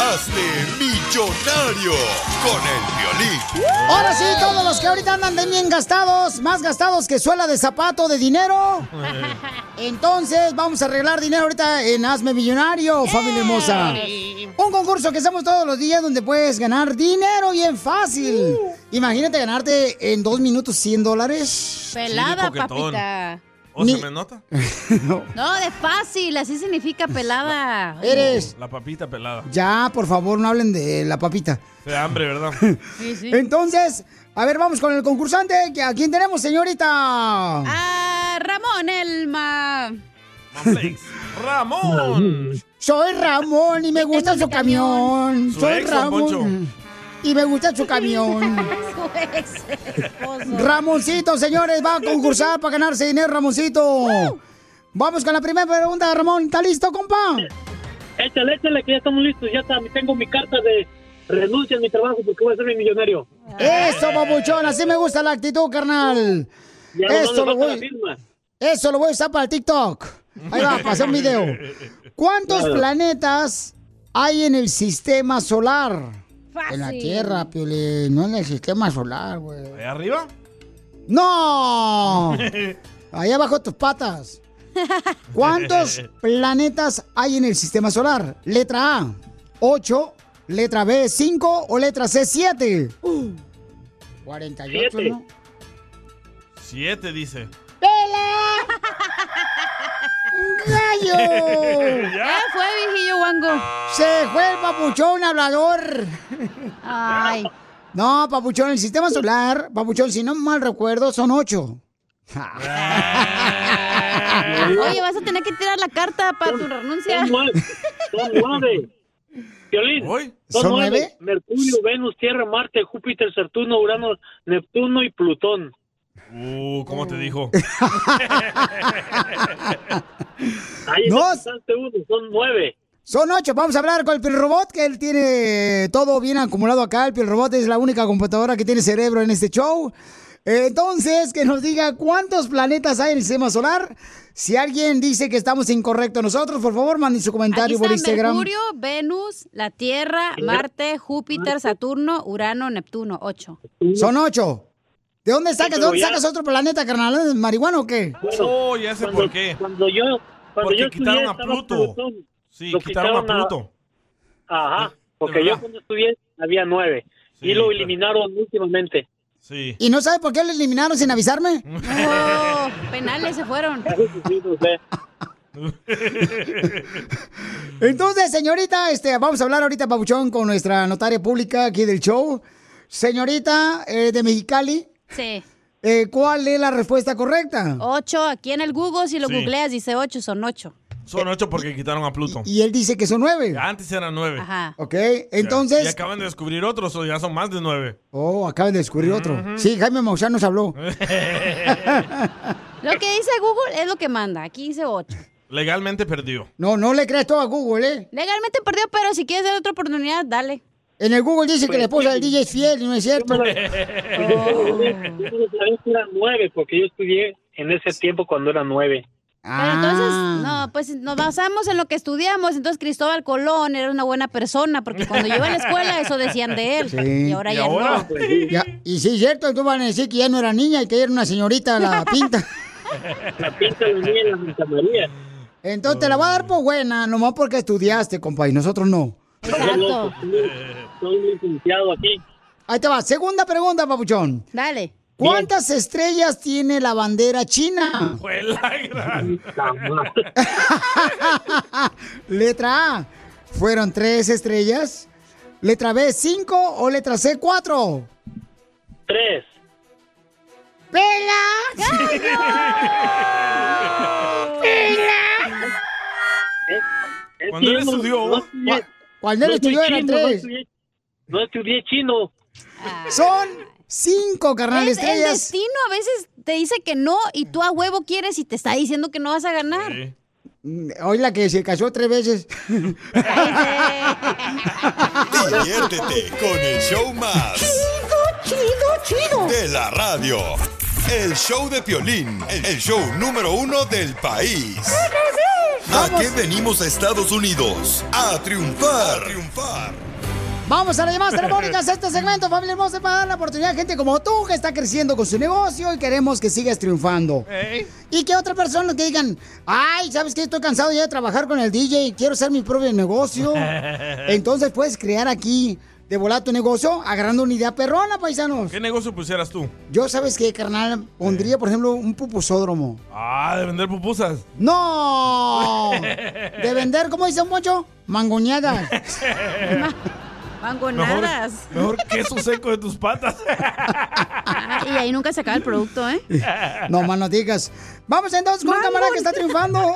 Hazte millonario con el violín. Ahora sí, todos los que ahorita andan de bien gastados, más gastados que suela de zapato de dinero. <laughs> Entonces, vamos a arreglar dinero ahorita en Hazme Millonario, familia hermosa. Un concurso que hacemos todos los días donde puedes ganar dinero bien fácil. Imagínate ganarte en dos minutos 100 dólares. Pelada, papita. ¿O Ni- se me nota? <laughs> No, de fácil, así significa pelada. Eres. La papita pelada. Ya, por favor, no hablen de la papita. Da hambre, ¿verdad? <laughs> Sí, sí. Entonces, a ver, vamos con el concursante. que- ¿A quién tenemos, señorita? Ah, Ramón Elma. <laughs> Ramón. Soy Ramón y me gusta su camión. Soy ex, don Poncho. Ramón. Y me gusta su camión. <laughs> Ramoncito, señores, va a concursar para ganarse dinero, Ramoncito. Vamos con la primera pregunta, Ramón. ¿Está listo, compa? Échale, échale, que ya estamos listos. Ya está, tengo mi carta de renuncia a mi trabajo porque voy a ser mi millonario. Eso, babuchón, así me gusta la actitud, carnal. Ya Eso me lo voy, firma. eso lo voy a usar para el TikTok. Ahí va, hacer un video. <laughs> ¿Cuántos Claro. planetas hay en el sistema solar? En la Fácil. Tierra, Piolín, no en el sistema solar, güey. ¿Allá arriba? ¡No! <laughs> Ahí abajo tus patas. ¿Cuántos <laughs> planetas hay en el sistema solar? Letra A, 8. Letra B, 5. O letra C, 7. 48, Siete. ¿no? Siete, dice. <laughs> ¡Gallo! <laughs> Ya fue, viejillo guango. Se fue el papuchón hablador. Ay. No, papuchón, el sistema solar, papuchón, si no mal recuerdo, son 8. <laughs> Oye, vas a tener que tirar la carta para tu renuncia. Son nueve. Son nueve. Violín. Son, ¿Son nueve. nueve? Mercurio, Venus, Tierra, Marte, Júpiter, Saturno, Urano, Neptuno y Plutón. Uh, ¿cómo te dijo? <laughs> Ahí No. necesitaste uno, son nueve. Son ocho. Vamos a hablar con el Piel Robot, que él tiene todo bien acumulado acá. El Piel Robot es la única computadora que tiene cerebro en este show. Entonces, que nos diga cuántos planetas hay en el sistema solar. Si alguien dice que estamos incorrectos nosotros, por favor, manden su Aquí comentario por Instagram. Mercurio, Venus, la Tierra, Marte, Júpiter, Saturno, Urano, Neptuno. Ocho. Son ocho. ¿De dónde sacas? ¿De pero dónde ya- sacas otro planeta, carnal? ¿Es marihuana o qué? Oh, ya sé por qué. Cuando yo, cuando Porque yo estudié, quitaron a Pluto. Plutón. Sí, quitaron a quitaron a- Pluto. Ajá, porque yo cuando estudié había nueve. Sí, y lo pero- eliminaron últimamente. Sí. ¿Y no sabe por qué lo eliminaron sin avisarme? <laughs> Oh, penales se fueron. <laughs> <laughs> Entonces, señorita, este, vamos a hablar ahorita, Pabuchón, con nuestra notaria pública aquí del show. Señorita eh, de Mexicali, Sí. eh, ¿cuál es la respuesta correcta? Ocho. Aquí en el Google, si lo Sí. googleas, dice ocho, son ocho. Son ocho porque quitaron a Pluto. Y él dice que son nueve. Antes eran nueve. Ajá. Ok, entonces... Y acaban de descubrir otros, o ya son más de nueve. Oh, acaban de descubrir otro. Sí, Jaime Maussan nos habló. <laughs> Lo que dice Google es lo que manda. Aquí dice ocho. Legalmente perdió. No, no le creas todo a Google, ¿eh? Legalmente perdió, pero si quieres dar otra oportunidad, dale. En el Google dice que la esposa del DJ es fiel y no es cierto. Yo <laughs> no sabía que eran nueve, porque yo estudié en ese tiempo cuando eran nueve. Pero entonces, Ah. no, pues nos basamos en lo que estudiamos. Entonces Cristóbal Colón era una buena persona, porque cuando yo iba a la escuela eso decían de él. Sí. Y ahora ya no. Ya, y sí, es cierto, tú van a decir que ya no era niña y que era una señorita la <laughs> pinta. La pinta de niña en la Santa María. Entonces te la va a dar por buena, nomás porque estudiaste, compa, y nosotros no. Exacto. Soy licenciado aquí. Ahí te va. Segunda pregunta, papuchón. Dale. ¿Cuántas estrellas tiene la bandera china? Fue la gran. <laughs> Letra A, fueron tres estrellas. Letra B, cinco o letra C, cuatro. Tres. Cuando él estudió. Cuando él estudió eran tres. No estudié chino. Son cinco, carnal, Es- el estrellas. destino a veces te dice que no y tú a huevo quieres y te está diciendo que no vas a ganar. Hoy la que se casó tres veces. Diviértete con el show más. Chido, chido, De la radio. El show de Piolín, el show número uno del país. ¿A qué venimos a Estados Unidos? A triunfar. A triunfar. Vamos a las llamadas telefónicas a <laughs> este segmento, familia hermosa, para dar la oportunidad a gente como tú que está creciendo con su negocio y queremos que sigas triunfando. Y que otras personas que digan, ay, ¿sabes qué? Estoy cansado ya de trabajar con el DJ, quiero hacer mi propio negocio. <laughs> Entonces puedes crear aquí de volar tu negocio agarrando una idea perrona, paisanos. ¿Qué negocio pusieras tú? Yo, ¿sabes qué, carnal? Pondría, por ejemplo, un pupusódromo. Ah, de vender pupusas. ¡No! <laughs> De vender, ¿cómo dice un mocho? Mangoñadas. Mangonadas. Mejor, mejor queso seco de tus patas. Ah, <laughs> y ahí nunca se acaba el producto, ¿eh? <laughs> No más no digas. Vamos entonces con un camarada que está triunfando.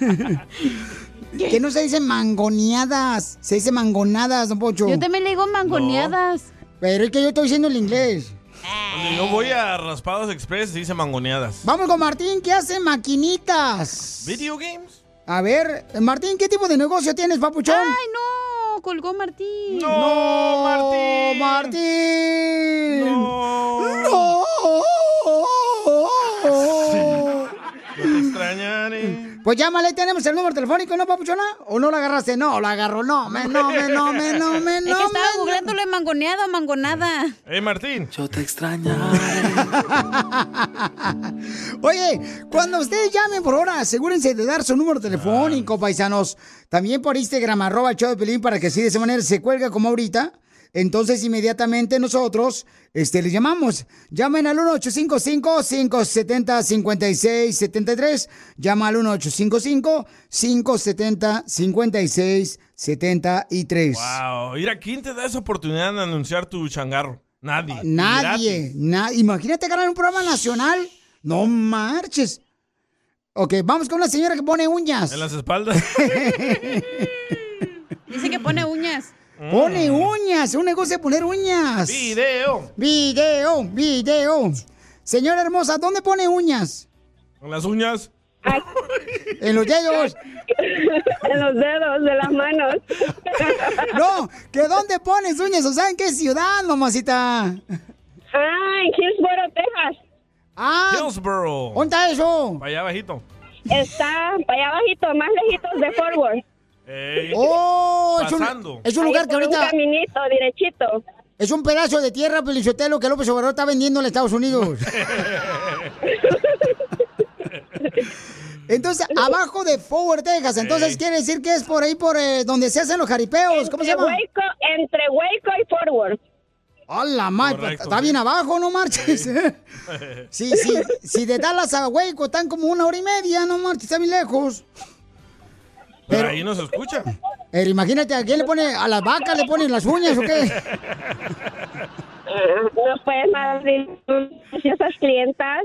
<laughs> que no se dice mangoneadas, se dice mangonadas, don Pocho. Yo también le digo mangoneadas. Pero es que yo estoy diciendo el inglés. Cuando yo voy a Raspados Express se dice mangoneadas. Vamos con Martín, que hace maquinitas. ¿Video games? A ver, Martín, ¿qué tipo de negocio tienes, papuchón? Ay, no, colgó Martín. No, Martín. Martín. No. No. No te extrañaré. Pues llámale, tenemos el número telefónico, ¿no, papuchona? ¿O no lo agarraste? No, lo agarró. No, me, no, me, no, me, no, me, <laughs> Es no, que estaba googleándole mangoneada o mangonada. Eh, Martín. Yo te extraño. <laughs> Oye, cuando ustedes llamen por ahora, asegúrense de dar su número telefónico, paisanos. También por Instagram, arroba el show de Pelín, para que así de esa manera se cuelga como ahorita. Entonces, inmediatamente nosotros este, les llamamos. Llamen al 1-855-570-5673. Llama al 1-855-570-5673. Wow. Mira, ¿quién te da esa oportunidad de anunciar tu changarro? Nadie. Nadie, na- imagínate ganar un programa nacional. No marches. Ok, vamos con una señora que pone uñas. En las espaldas. <laughs> Dice que pone uñas. Pone uñas, un negocio de poner uñas. Video. Video, video. Señora hermosa, ¿dónde pone uñas? Con las uñas. <laughs> En los dedos. En los dedos de las manos. <laughs> No, que dónde pones uñas, o sea, ¿en qué ciudad, mamacita? Ah, en Hillsboro, Texas. Ah, Hillsboro. ¿dónde está eso? Para allá abajito. Está para allá abajito, más lejitos de Forward. Ey. Oh, es un, Pasando. es un lugar que ahorita... Un caminito, derechito. Es un pedazo de tierra, Pelichotelo, que López Obrador está vendiendo en Estados Unidos. <laughs> Entonces, abajo de Forward, Texas. Entonces, quiere decir que es por ahí, por eh, donde se hacen los jaripeos. ¿Cómo se llama? Waco, entre Waco y Forward. ¡Hola, madre! Correcto, Está bien abajo, no marches. <laughs> Sí, sí. Si de Dallas a Waco están como una hora y media, no marches, está bien lejos. Pero ahí no se escucha. Pero imagínate, ¿a quién le pone? ¿A las vacas le ponen las uñas o qué? <laughs> No puedes más esas clientas.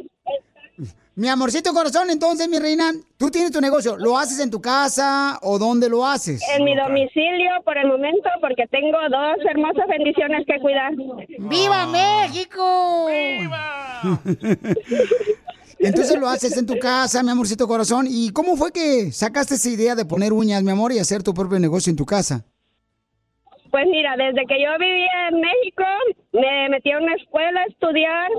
Mi amorcito corazón, entonces, mi reina, tú tienes tu negocio. ¿Lo haces en tu casa o dónde lo haces? En mi domicilio por el momento porque tengo dos hermosas bendiciones que cuidar. ¡Viva México! <laughs> Entonces lo haces en tu casa, mi amorcito corazón. ¿Y cómo fue que sacaste esa idea de poner uñas, mi amor, y hacer tu propio negocio en tu casa? Pues mira, desde que yo vivía en México, me metí a una escuela a estudiar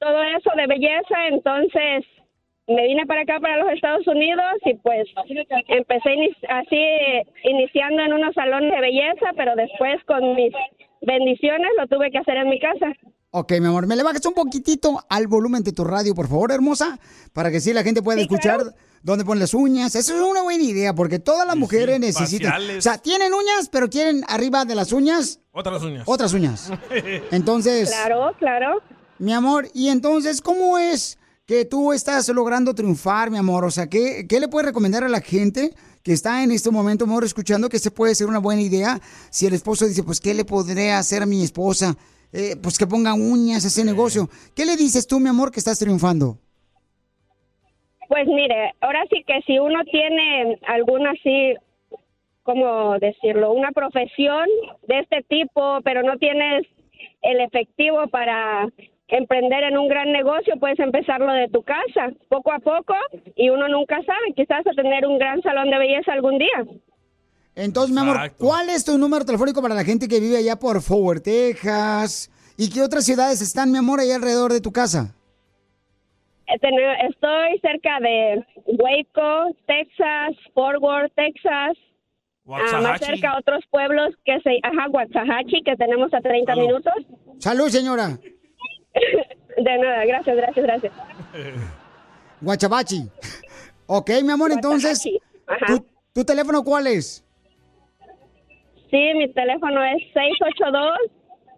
todo eso de belleza, entonces me vine para acá, para los Estados Unidos, y pues empecé así, iniciando en unos salones de belleza, pero después con mis bendiciones lo tuve que hacer en mi casa. Ok, mi amor, me le bajas un poquitito al volumen de tu radio, por favor, hermosa, para que sí la gente pueda Sí, escuchar claro. dónde ponen las uñas. Eso es una buena idea, porque todas las mujeres necesitan... faciales. O sea, tienen uñas, pero quieren arriba de las uñas Otras uñas. otras uñas. <laughs> Entonces... Claro, claro. Mi amor, y entonces, ¿cómo es que tú estás logrando triunfar, mi amor? O sea, ¿qué, qué le puedes recomendar a la gente que está en este momento, amor, escuchando que se puede ser una buena idea si el esposo dice, pues, ¿qué le podré hacer a mi esposa? Eh, pues que ponga uñas a ese negocio. ¿Qué le dices tú, mi amor, que estás triunfando? Pues mire, ahora sí que si uno tiene alguna así, ¿cómo decirlo? Una profesión de este tipo, pero no tienes el efectivo para emprender en un gran negocio, puedes empezarlo de tu casa, poco a poco, y uno nunca sabe, quizás a tener un gran salón de belleza algún día. Entonces, mi amor, ¿cuál es tu número telefónico para la gente que vive allá por Forward, Texas? ¿Y qué otras ciudades están, mi amor, ahí alrededor de tu casa? Eh, Estoy cerca de Waco, Texas, Fort Worth, Texas. Ah, más cerca otros pueblos que se, ajá, Waxahachie, que tenemos a 30 minutos. Salud, señora. <laughs> De nada, gracias, gracias, gracias. Guachabachi. <laughs> Ok, mi amor, entonces, ¿tu, tu teléfono cuál es? Sí, mi teléfono es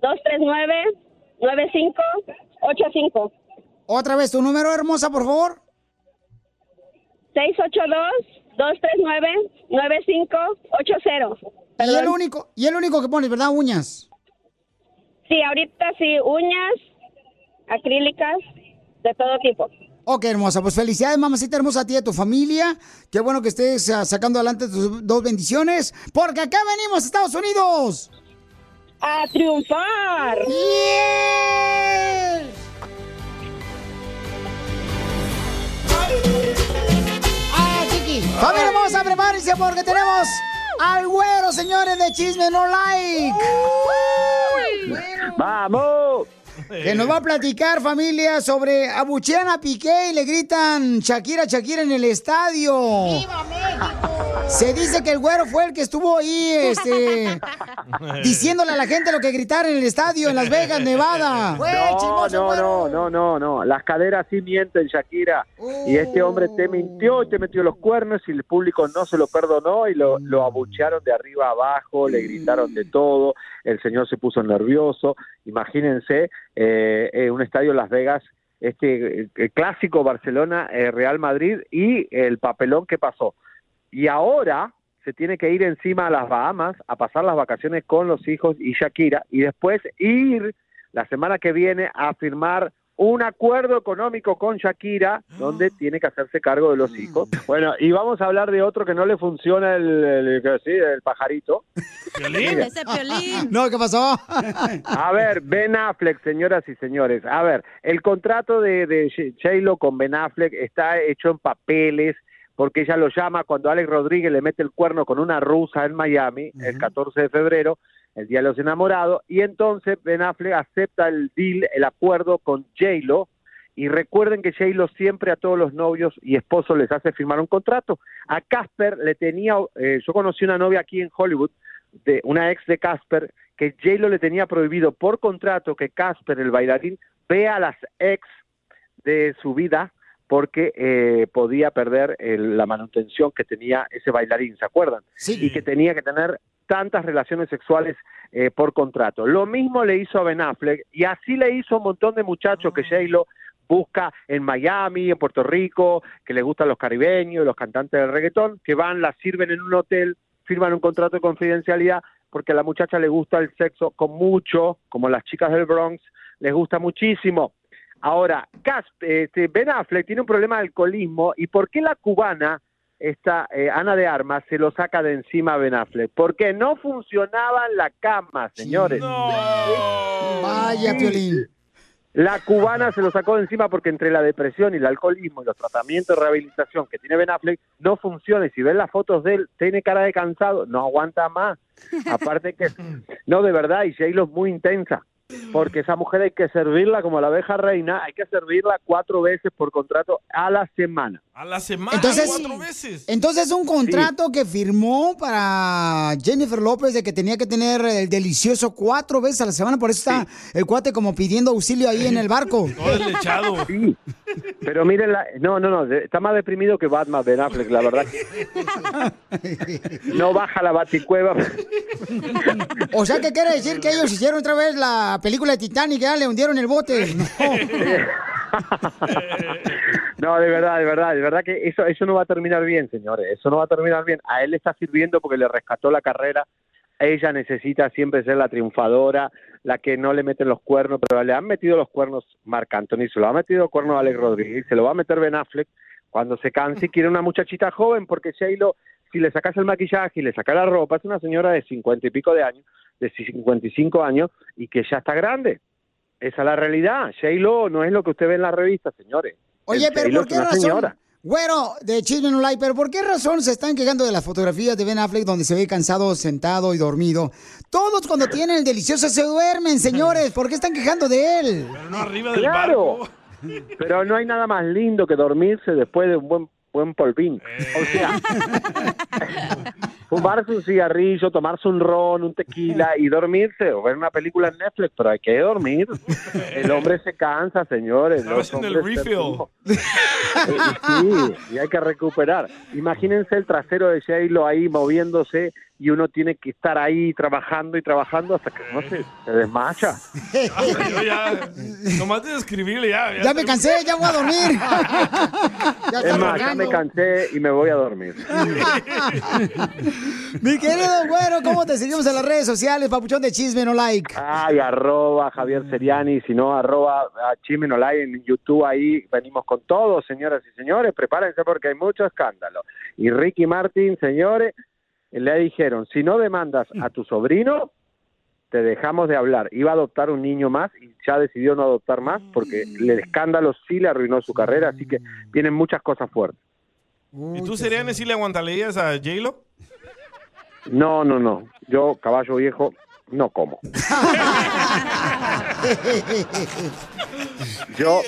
682-239-9585. Otra vez, tu número, hermosa, por favor. 682-239-9580. Y el único, y el único que pones, ¿verdad? Uñas. Sí, ahorita sí, uñas, acrílicas, de todo tipo. Ok, hermosa. Pues felicidades, mamacita hermosa, a ti y a tu familia. Qué bueno que estés ah, sacando adelante tus dos bendiciones. Porque acá venimos, Estados Unidos. ¡A triunfar! ¡Ah, chiqui! Familia hermosa, prepárense porque tenemos al güero, señores, de Chisme No Like. ¡Vamos! Que nos va a platicar, familia, sobre abuchean a Piqué y le gritan Shakira, Shakira en el estadio. ¡Viva México! Se dice que el güero fue el que estuvo ahí, este, <laughs> diciéndole a la gente lo que gritara en el estadio en Las Vegas, Nevada. No, no, no, no, no, no. Las caderas sí mienten, Shakira. Y este hombre te mintió y te metió los cuernos y el público no se lo perdonó y lo, lo abuchearon de arriba a abajo, le gritaron de todo, el señor se puso nervioso. Imagínense eh, eh, un estadio en Las Vegas, este eh, el clásico Barcelona, eh, Real Madrid y el papelón que pasó. Y ahora se tiene que ir encima a las Bahamas a pasar las vacaciones con los hijos y Shakira y después ir la semana que viene a firmar un acuerdo económico con Shakira donde tiene que hacerse cargo de los hijos. Bueno, y vamos a hablar de otro que no le funciona el, el, que sí, el pajarito. Ese piolín. No, ¿qué pasó? <laughs> A ver, Ben Affleck, señoras y señores. A ver, el contrato de, de J-Lo con Ben Affleck está hecho en papeles porque ella lo llama cuando Alex Rodríguez le mete el cuerno con una rusa en Miami el 14 de febrero, el Día de los Enamorados, y entonces Ben Affleck acepta el deal, el acuerdo con J-Lo, y recuerden que J-Lo siempre a todos los novios y esposos les hace firmar un contrato. A Casper le tenía, eh, yo conocí una novia aquí en Hollywood, de una ex de Casper, que J-Lo le tenía prohibido por contrato que Casper, el bailarín, vea a las ex de su vida porque eh, podía perder el- la manutención que tenía ese bailarín, ¿se acuerdan? Y que tenía que tener tantas relaciones sexuales eh, por contrato. Lo mismo le hizo a Ben Affleck y así le hizo a un montón de muchachos que J-Lo busca en Miami, en Puerto Rico, que les gustan los caribeños, los cantantes del reggaetón, que van, la sirven en un hotel, firman un contrato de confidencialidad porque a la muchacha le gusta el sexo con mucho, como las chicas del Bronx, les gusta muchísimo. Ahora, Cas- este, Ben Affleck tiene un problema de alcoholismo y ¿por qué la cubana, esta eh, Ana de Armas, se lo saca de encima a Ben Affleck? Porque no funcionaba en la cama, señores. Vaya, Piolín. La cubana se lo sacó de encima porque entre la depresión y el alcoholismo y los tratamientos de rehabilitación que tiene Ben Affleck no funciona. Y si ven las fotos de él, tiene cara de cansado, no aguanta más. Aparte que, no, de verdad, y J-Lo es muy intensa. Porque esa mujer hay que servirla como la abeja reina, hay que servirla cuatro veces por contrato a la semana. A la semana, Entonces, cuatro veces. entonces un contrato que firmó para Jennifer López de que tenía que tener el delicioso cuatro veces a la semana, por eso está el cuate como pidiendo auxilio ahí en el barco. <laughs> Sí. Pero miren, la, no, no, no, está más deprimido que Batman Ben Affleck, la verdad que <laughs> no baja la baticueva. O sea, que quiere decir que ellos hicieron otra vez la la película de Titanic, ya le hundieron el bote. <laughs> No. <laughs> No, de verdad, de verdad, de verdad que eso, eso no va a terminar bien, señores. Eso no va a terminar bien. A él le está sirviendo porque le rescató la carrera. Ella necesita siempre ser la triunfadora, la que no le meten los cuernos, pero le han metido los cuernos Marc Anthony, se lo ha metido los cuernos Alex Rodríguez, se lo va a meter Ben Affleck cuando se canse y quiere una muchachita joven, porque J-Lo, si le sacas el maquillaje y le sacas la ropa, es una señora de cincuenta y pico de años, de 55 años, y que ya está grande. Esa es la realidad. J-Lo no es lo que usted ve en la revista, señores. Oye, El pero ¿por qué razón? señora. Güero, de Chisme No Like, pero ¿por qué razón se están quejando de las fotografías de Ben Affleck donde se ve cansado, sentado y dormido? Todos cuando tienen el delicioso se duermen, señores. ¿Por qué están quejando de él? Pero no arriba del Claro. barco. Pero no hay nada más lindo que dormirse después de un buen buen polvín. O sea, <laughs> fumarse un cigarrillo, tomarse un ron, un tequila y dormirse o ver una película en Netflix, pero hay que dormir. El hombre se cansa, señores. Estaba los haciendo el refill. Sí, y hay que recuperar. Imagínense el trasero de J-Lo ahí moviéndose y uno tiene que estar ahí trabajando y trabajando hasta que no se, se desmacha. Yo ya, nomás de escribirle ya. Ya me cansé, ya voy a dormir. Ya estoy Es más, ya me cansé y me voy a dormir. <laughs> <laughs> Mi querido güero, ¿cómo te seguimos en las redes sociales, papuchón de Chisme No Like? Ay, arroba Javier Seriani, si no, arroba a Chimenolay en YouTube, ahí venimos con todo, señoras y señores, prepárense porque hay mucho escándalo. Y Ricky Martin, señores, le dijeron, si no demandas a tu sobrino, te dejamos de hablar. Iba a adoptar un niño más y ya decidió no adoptar más porque el escándalo sí le arruinó su carrera, así que vienen muchas cosas fuertes. ¿Y tú, Seriane, sí le aguantarías a J-Lo? No, no, no, yo, caballo viejo, no como. <laughs> Yo,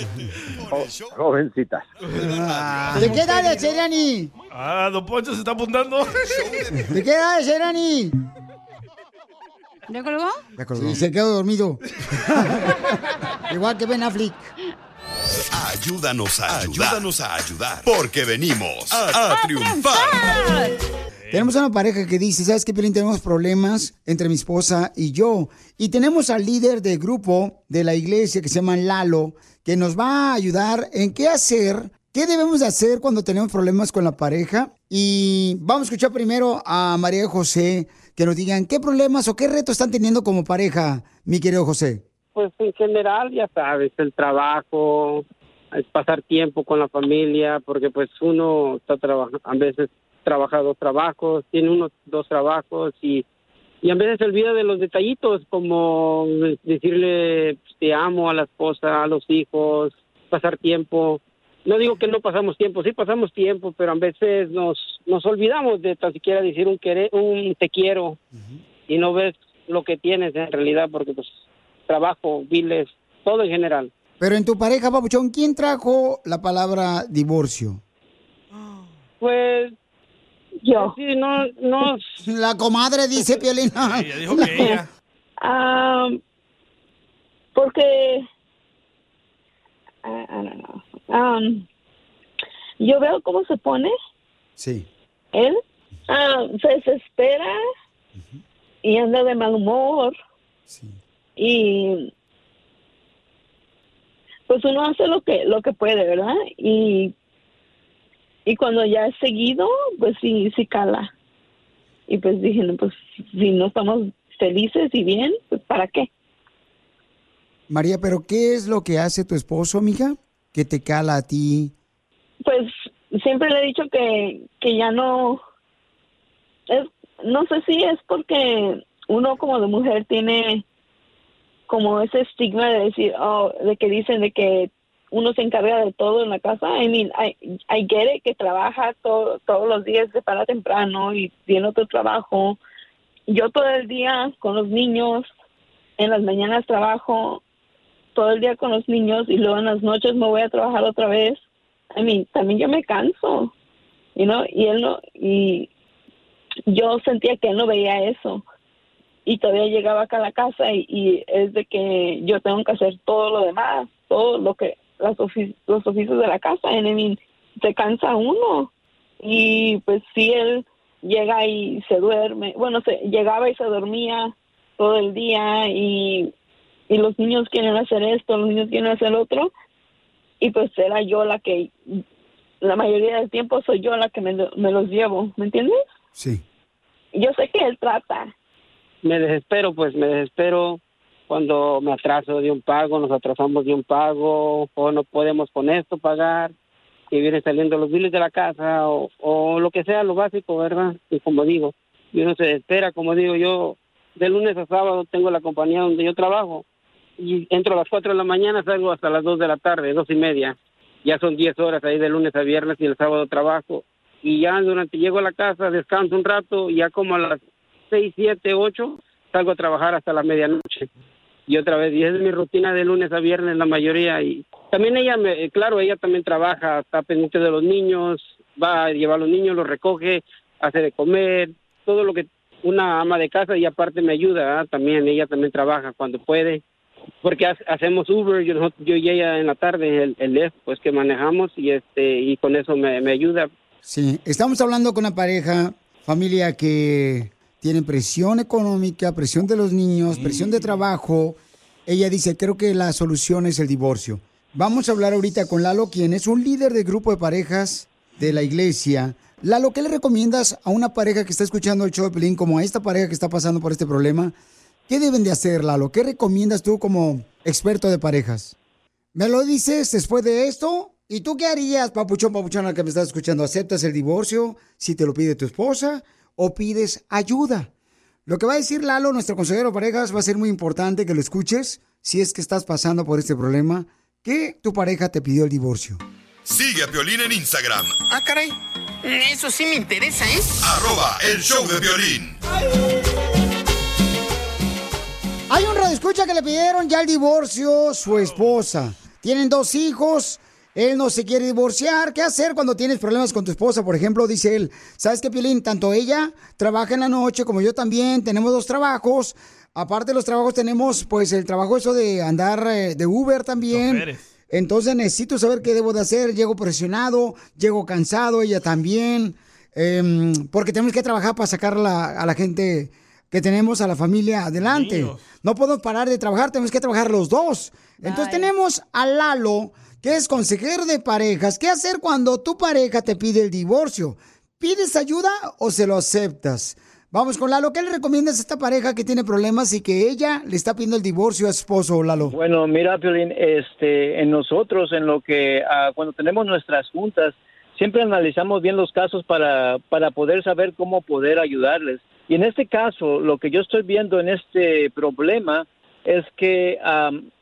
jo- jovencitas. ¿De qué edad es Seriani? Ah, Don Poncho se está apuntando. <laughs> ¿De qué edad es Seriani? ¿Ya colgó? Sí, se quedó dormido. <laughs> Igual que Ben Affleck. Ayúdanos a ayudar. Ayúdanos a ayudar. Porque venimos a, a triunfar. Tenemos una pareja que dice, ¿sabes qué, Piolín? Tenemos problemas entre mi esposa y yo. Y tenemos al líder del grupo de la iglesia que se llama Lalo, que nos va a ayudar en qué hacer, qué debemos de hacer cuando tenemos problemas con la pareja. Y vamos a escuchar primero a María José, que nos digan qué problemas o qué retos están teniendo como pareja, mi querido José. Pues en general, ya sabes, el trabajo, es pasar tiempo con la familia, porque pues uno está trabajando, a veces trabaja dos trabajos, tiene unos dos trabajos y, y a veces se olvida de los detallitos, como decirle pues, te amo a la esposa, a los hijos, pasar tiempo. No digo que no pasamos tiempo, sí pasamos tiempo, pero a veces nos, nos olvidamos de tan siquiera decir un, querer, un te quiero y no ves lo que tienes en realidad, porque pues trabajo, biles, todo en general. Pero en tu pareja, Papuchón, ¿quién trajo la palabra divorcio? Pues yo. Sí, no, no. La comadre dice Piolín. Ella dijo que ella. Ah, porque ah, I don't know. Um, yo veo cómo se pone Sí. él. Ah, se desespera y anda de mal humor. Y pues uno hace lo que lo que puede, ¿verdad? Y y cuando ya es seguido, pues sí sí cala. Y pues dije, no, pues si no estamos felices y bien, pues ¿para qué? María, pero ¿qué es lo que hace tu esposo, mija? Que te cala a ti. Pues siempre le he dicho que, que ya no es, no sé si es porque uno como de mujer tiene como ese estigma de decir, oh, de que dicen de que uno se encarga de todo en la casa. I mean, I, I get que trabaja todo, todos los días, se para temprano y tiene otro trabajo. Yo todo el día con los niños, en las mañanas trabajo todo el día con los niños y luego en las noches me voy a trabajar otra vez. I mean, también yo me canso, you know, y él no, y yo sentía que él no veía eso. Y todavía llegaba acá a la casa y, y es de que yo tengo que hacer todo lo demás, todo lo que, las ofi- los oficios de la casa, and I mean, se cansa uno. Y pues sí, él llega y se duerme, bueno, se, llegaba y se dormía todo el día y y los niños quieren hacer esto, los niños quieren hacer otro, y pues era yo la que, la mayoría del tiempo soy yo la que me, me los llevo, ¿me entiendes? Sí. Yo sé que él trata, me desespero, pues me desespero cuando me atraso de un pago, nos atrasamos de un pago, o no podemos con esto pagar, y vienen saliendo los biles de la casa, o, o lo que sea, lo básico, ¿verdad? Y como digo, y uno se desespera, como digo yo, de lunes a sábado tengo la compañía donde yo trabajo, y entro a las 4 de la mañana, salgo hasta las 2 de la tarde, dos y media, ya son 10 horas ahí de lunes a viernes y el sábado trabajo, y ya durante llego a la casa, descanso un rato, y ya como a las seis, siete, ocho, salgo a trabajar hasta la medianoche. Y otra vez, y es mi rutina de lunes a viernes la mayoría. Y también ella, me, claro, ella también trabaja, está pendiente de los niños, va a llevar a los niños, los recoge, hace de comer, todo lo que una ama de casa y aparte me ayuda ¿ah? también, ella también trabaja cuando puede. Porque ha- hacemos Uber, yo, yo y ella en la tarde, el, el Lyft, pues que manejamos y este y con eso me, me ayuda. Sí, estamos hablando con una pareja, familia que tiene presión económica, presión de los niños, presión de trabajo. Ella dice, creo que la solución es el divorcio. Vamos a hablar ahorita con Lalo, quien es un líder del grupo de parejas de la iglesia. Lalo, ¿qué le recomiendas a una pareja que está escuchando el show de Pelín, como a esta pareja que está pasando por este problema? ¿Qué deben de hacer, Lalo? ¿Qué recomiendas tú como experto de parejas? ¿Me lo dices después de esto? ¿Y tú qué harías, papuchón, papuchona, que me estás escuchando? ¿Aceptas el divorcio si te lo pide tu esposa o pides ayuda? Lo que va a decir Lalo, nuestro consejero de parejas, va a ser muy importante que lo escuches si es que estás pasando por este problema, que tu pareja te pidió el divorcio. Sigue a Piolín en Instagram, Ah, caray. Eso sí me interesa, ¿eh? arroba el show de violín. Hay un escucha que le pidieron ya el divorcio su esposa. Tienen dos hijos. Él no se quiere divorciar. ¿Qué hacer cuando tienes problemas con tu esposa? Por ejemplo, dice él, ¿sabes qué, Piolín? Tanto ella trabaja en la noche como yo también. Tenemos dos trabajos. Aparte de los trabajos tenemos, pues, el trabajo eso de andar eh, de Uber también. Entonces necesito saber qué debo de hacer. Llego presionado, llego cansado, ella también. Em, porque tenemos que trabajar para sacar la- a la gente que tenemos, a la familia adelante. No podemos parar de trabajar, tenemos que trabajar los dos. Entonces tenemos a Lalo, que es consejero de parejas. ¿Qué hacer cuando tu pareja te pide el divorcio? ¿Pides ayuda o se lo aceptas? Vamos con Lalo. ¿Qué le recomiendas a esta pareja que tiene problemas y que ella le está pidiendo el divorcio a su esposo, Lalo? Bueno, mira, Piolín, este, en nosotros, en lo que ah, cuando tenemos nuestras juntas, siempre analizamos bien los casos para, para poder saber cómo poder ayudarles. Y en este caso, lo que yo estoy viendo en este problema es que,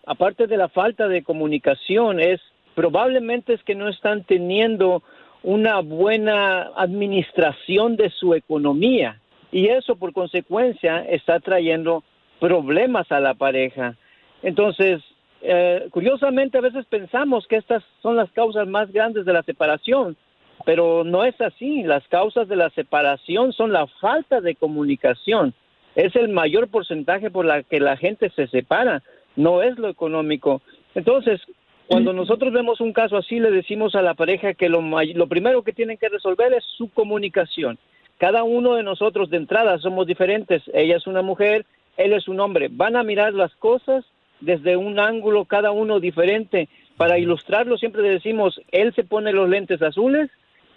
aparte de la falta de comunicación, es probablemente es que no están teniendo una buena administración de su economía. Y eso, por consecuencia, está trayendo problemas a la pareja. Entonces, eh, curiosamente, a veces pensamos que estas son las causas más grandes de la separación, pero no es así. Las causas de la separación son la falta de comunicación. Es el mayor porcentaje por la que la gente se separa, no es lo económico. Entonces, cuando nosotros vemos un caso así, le decimos a la pareja que lo, lo primero que tienen que resolver es su comunicación. Cada uno de nosotros de entrada somos diferentes. Ella es una mujer, él es un hombre. Van a mirar las cosas desde un ángulo cada uno diferente. Para ilustrarlo siempre le decimos, él se pone los lentes azules,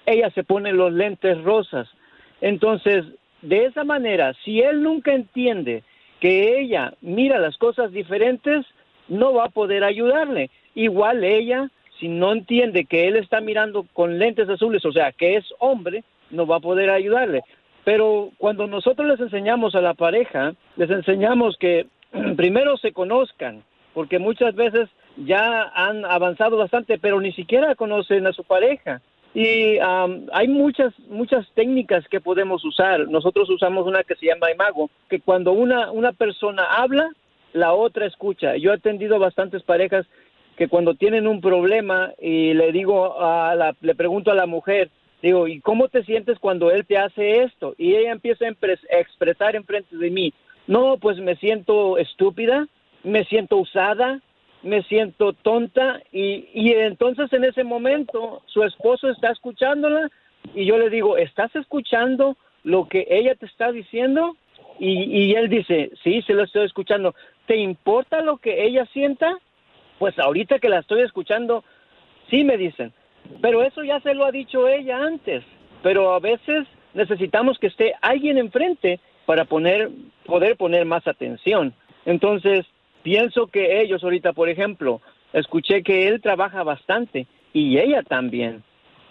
ella se pone los lentes rosas. Entonces, de esa manera, si él nunca entiende que ella mira las cosas diferentes, no va a poder ayudarle. Igual ella, si no entiende que él está mirando con lentes azules, o sea, que es hombre, no va a poder ayudarle. Pero cuando nosotros les enseñamos a la pareja, les enseñamos que <clears throat> primero se conozcan, porque muchas veces ya han avanzado bastante, pero ni siquiera conocen a su pareja. Y am, hay muchas muchas técnicas que podemos usar. Nosotros usamos una que se llama imago, que cuando una una persona habla, la otra escucha. Yo he atendido bastantes parejas que cuando tienen un problema y le digo a la, le pregunto a la mujer, digo, ¿y cómo te sientes cuando él te hace esto? Y ella empieza a expresar enfrente de mí, no, pues me siento estúpida, me siento usada, me siento tonta y, y entonces en ese momento su esposo está escuchándola y yo le digo, ¿estás escuchando lo que ella te está diciendo? Y, y él dice, sí, se lo estoy escuchando. ¿te importa lo que ella sienta? Pues ahorita que la estoy escuchando, sí me dicen. Pero eso ya se lo ha dicho ella antes. Pero a veces necesitamos que esté alguien enfrente para poner, poder poner más atención. Entonces, pienso que ellos ahorita, por ejemplo, escuché que él trabaja bastante y ella también.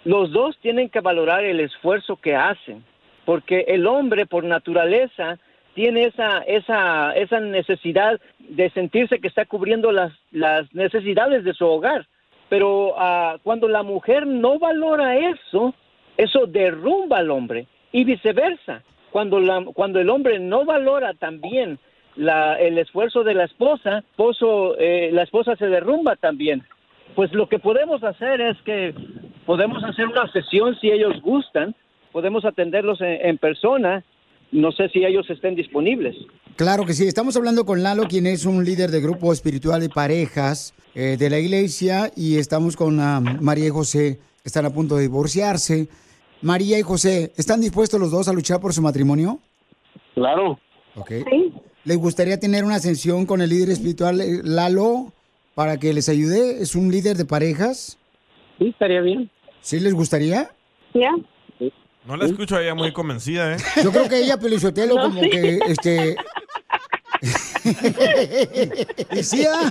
Los dos tienen que valorar el esfuerzo que hacen, porque el hombre por naturaleza tiene esa, esa, esa necesidad de sentirse que está cubriendo las, las necesidades de su hogar. Pero ah, cuando la mujer no valora eso, eso derrumba al hombre y viceversa. Cuando, la, cuando el hombre no valora también la, el esfuerzo de la esposa, esposo, eh, la esposa se derrumba también. Pues lo que podemos hacer es que podemos hacer una sesión si ellos gustan, podemos atenderlos en, en persona, no sé si ellos estén disponibles. Claro que sí, estamos hablando con Lalo, quien es un líder de grupo espiritual de parejas eh, de la iglesia, y estamos con ah, María y José, que están a punto de divorciarse. María y José, ¿están dispuestos los dos a luchar por su matrimonio? Claro. Ok. ¿Les gustaría tener una ascensión con el líder espiritual eh, Lalo para que les ayude? ¿Es un líder de parejas? Sí, estaría bien. ¿Sí les gustaría? Ya. No la escucho a ella muy convencida, ¿eh? Yo creo que ella, Pelizotelo, No, como sí. que, este... <laughs> ¿Y sí, ah?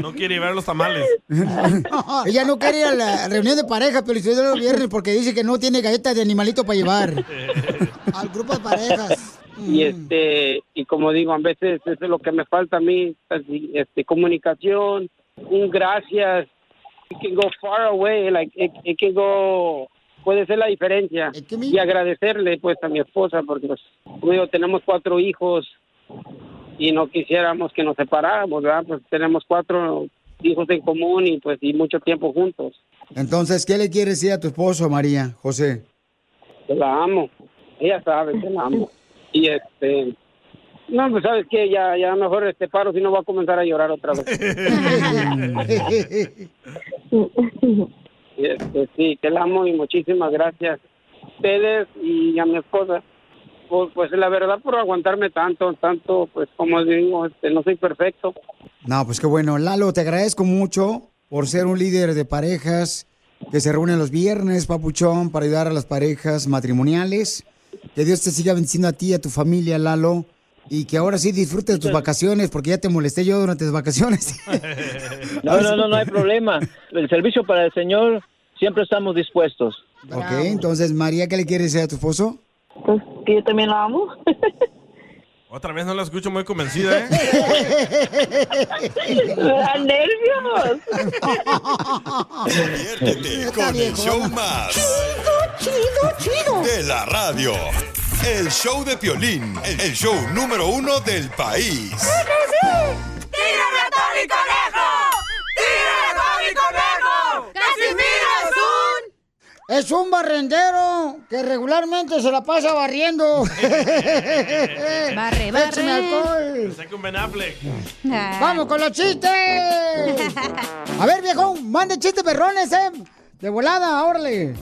No quiere llevar los tamales. <laughs> Ella no quiere ir a la reunión de pareja, Pelizotelo, el viernes porque dice que no tiene galletas de animalito para llevar. <laughs> Al grupo de parejas. Y este y como digo, a veces eso es lo que me falta a mí, este comunicación, un gracias. It can go far away, like it, it can go puede ser la diferencia y agradecerle pues a mi esposa porque pues, como digo, tenemos cuatro hijos y no quisiéramos que nos separáramos, ¿verdad? Pues tenemos cuatro hijos en común y pues y mucho tiempo juntos. Entonces, ¿qué le quieres decir a tu esposo, María, José? Te la amo. Ella sabe que la amo. Y este. No, pues sabes que ya, ya mejor este paro si no va a comenzar a llorar otra vez. <laughs> Y, este, sí, te la amo y muchísimas gracias a ustedes y a mi esposa. Pues, pues la verdad por aguantarme tanto, tanto, pues como digo, este, no soy perfecto. No, pues qué bueno. Lalo, te agradezco mucho por ser un líder de parejas que se reúnen los viernes, papuchón, para ayudar a las parejas matrimoniales. Que Dios te siga bendiciendo a ti y a tu familia, Lalo. Y que ahora sí disfrutes tus vacaciones, porque ya te molesté yo durante las vacaciones. <laughs> No, no, no, no hay problema. El servicio para el Señor siempre estamos dispuestos. ok, entonces, María, ¿qué le quieres decir a tu esposo? Pues que yo también la amo. <laughs> Otra vez no la escucho muy convencida, ¿eh? Me da nervios. Diviértete con el show más. Chido, chido. De la radio. El show de Piolín. El show número uno del país. ¡Tírame a Tony Conejo! ¡Tírame a Tony Conejo! ¡Casimiro es un... Es un barrendero que regularmente se la pasa barriendo. <laughs> Barre, Échame barre. alcohol. Un Ben Affleck. ¡Vamos con los chistes! <laughs> A ver, viejo, mande chistes perrones, ¿eh? De volada, órale.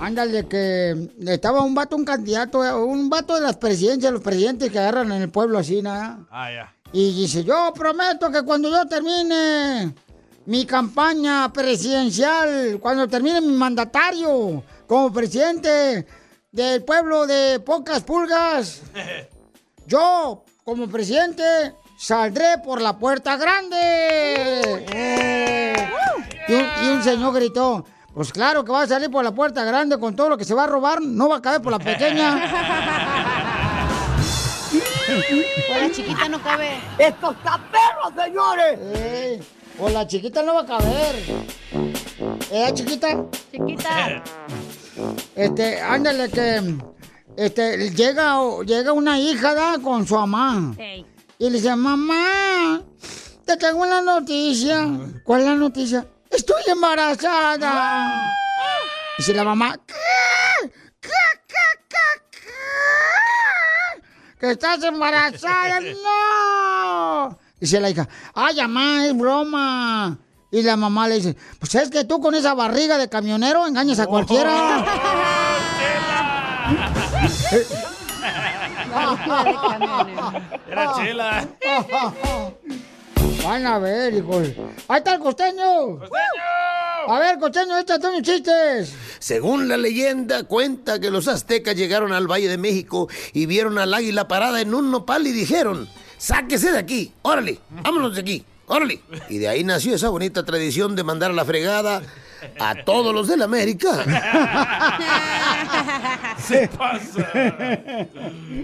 Ándale, que estaba un vato, un candidato, un vato de las presidencias, los presidentes que agarran en el pueblo así, ¿no? Ah, ya. Y dice, yo prometo que cuando yo termine mi campaña presidencial, cuando termine mi mandatario como presidente del pueblo de pocas pulgas, <laughs> yo como presidente saldré por la puerta grande. Eh. Y, un, y un señor gritó, pues claro que va a salir por la puerta grande con todo lo que se va a robar, no va a caber por la pequeña. <laughs> Por la chiquita no cabe. ¡Esto está perro, señores! Por la chiquita no va a caber. ¿Eh, chiquita? Chiquita. Este, ándale que este, llega, llega una hija ¿da? con su mamá. Ey. Y le dice, mamá, te tengo una noticia. ¿Cuál es la noticia? Estoy embarazada. Dice la mamá, ¿qué? ¿Qué, qué, qué, qué? ¿Que estás embarazada? <laughs> ¡No! Dice la hija, ay, mamá, es broma. Y la mamá le dice, pues es que tú con esa barriga de camionero engañas a cualquiera. <laughs> <laughs> Era Chela. <laughs> Van a ver, hijos. Ahí está el costeño. A ver, costeño, échate unos chistes. Según la leyenda, cuenta que los aztecas llegaron al Valle de México y vieron al águila parada en un nopal y dijeron, sáquese de aquí, órale, vámonos de aquí, órale. Y de ahí nació esa bonita tradición de mandar a la fregada a todos los de la América. <laughs> Se pasa.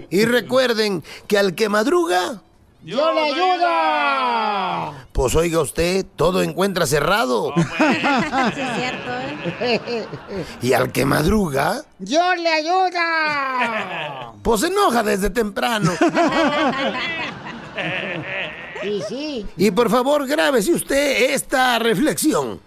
Y recuerden que al que madruga, ¡Yo le ayuda! pues oiga usted, todo encuentra cerrado. <laughs> Sí, es cierto, ¿eh? Y al que madruga, ¡Yo le ayuda! pues se enoja desde temprano. <laughs> <laughs> Y sí. Y por favor, grábese usted esta reflexión.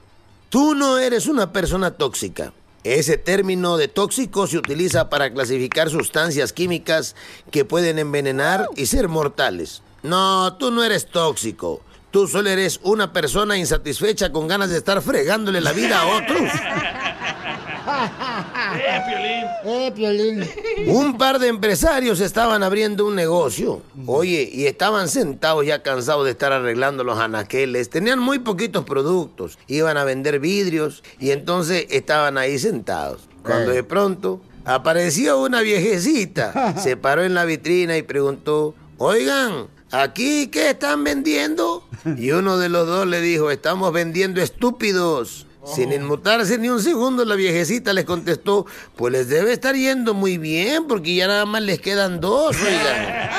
Tú no eres una persona tóxica. Ese término de tóxico se utiliza para clasificar sustancias químicas que pueden envenenar y ser mortales. No, tú no eres tóxico. Tú solo eres una persona insatisfecha con ganas de estar fregándole la vida a otros. <laughs> <laughs> ¡Eh, Piolín! ¡Eh, Piolín! Un par de empresarios estaban abriendo un negocio. Oye, y estaban sentados ya cansados de estar arreglando los anaqueles. Tenían muy poquitos productos. Iban a vender vidrios y entonces estaban ahí sentados. Cuando de pronto apareció una viejecita. <laughs> Se paró en la vitrina y preguntó, oigan, ¿aquí qué están vendiendo? Y uno de los dos le dijo, estamos vendiendo estúpidos. Sin inmutarse ni un segundo, la viejecita les contestó, pues les debe estar yendo muy bien, porque ya nada más les quedan dos, oigan.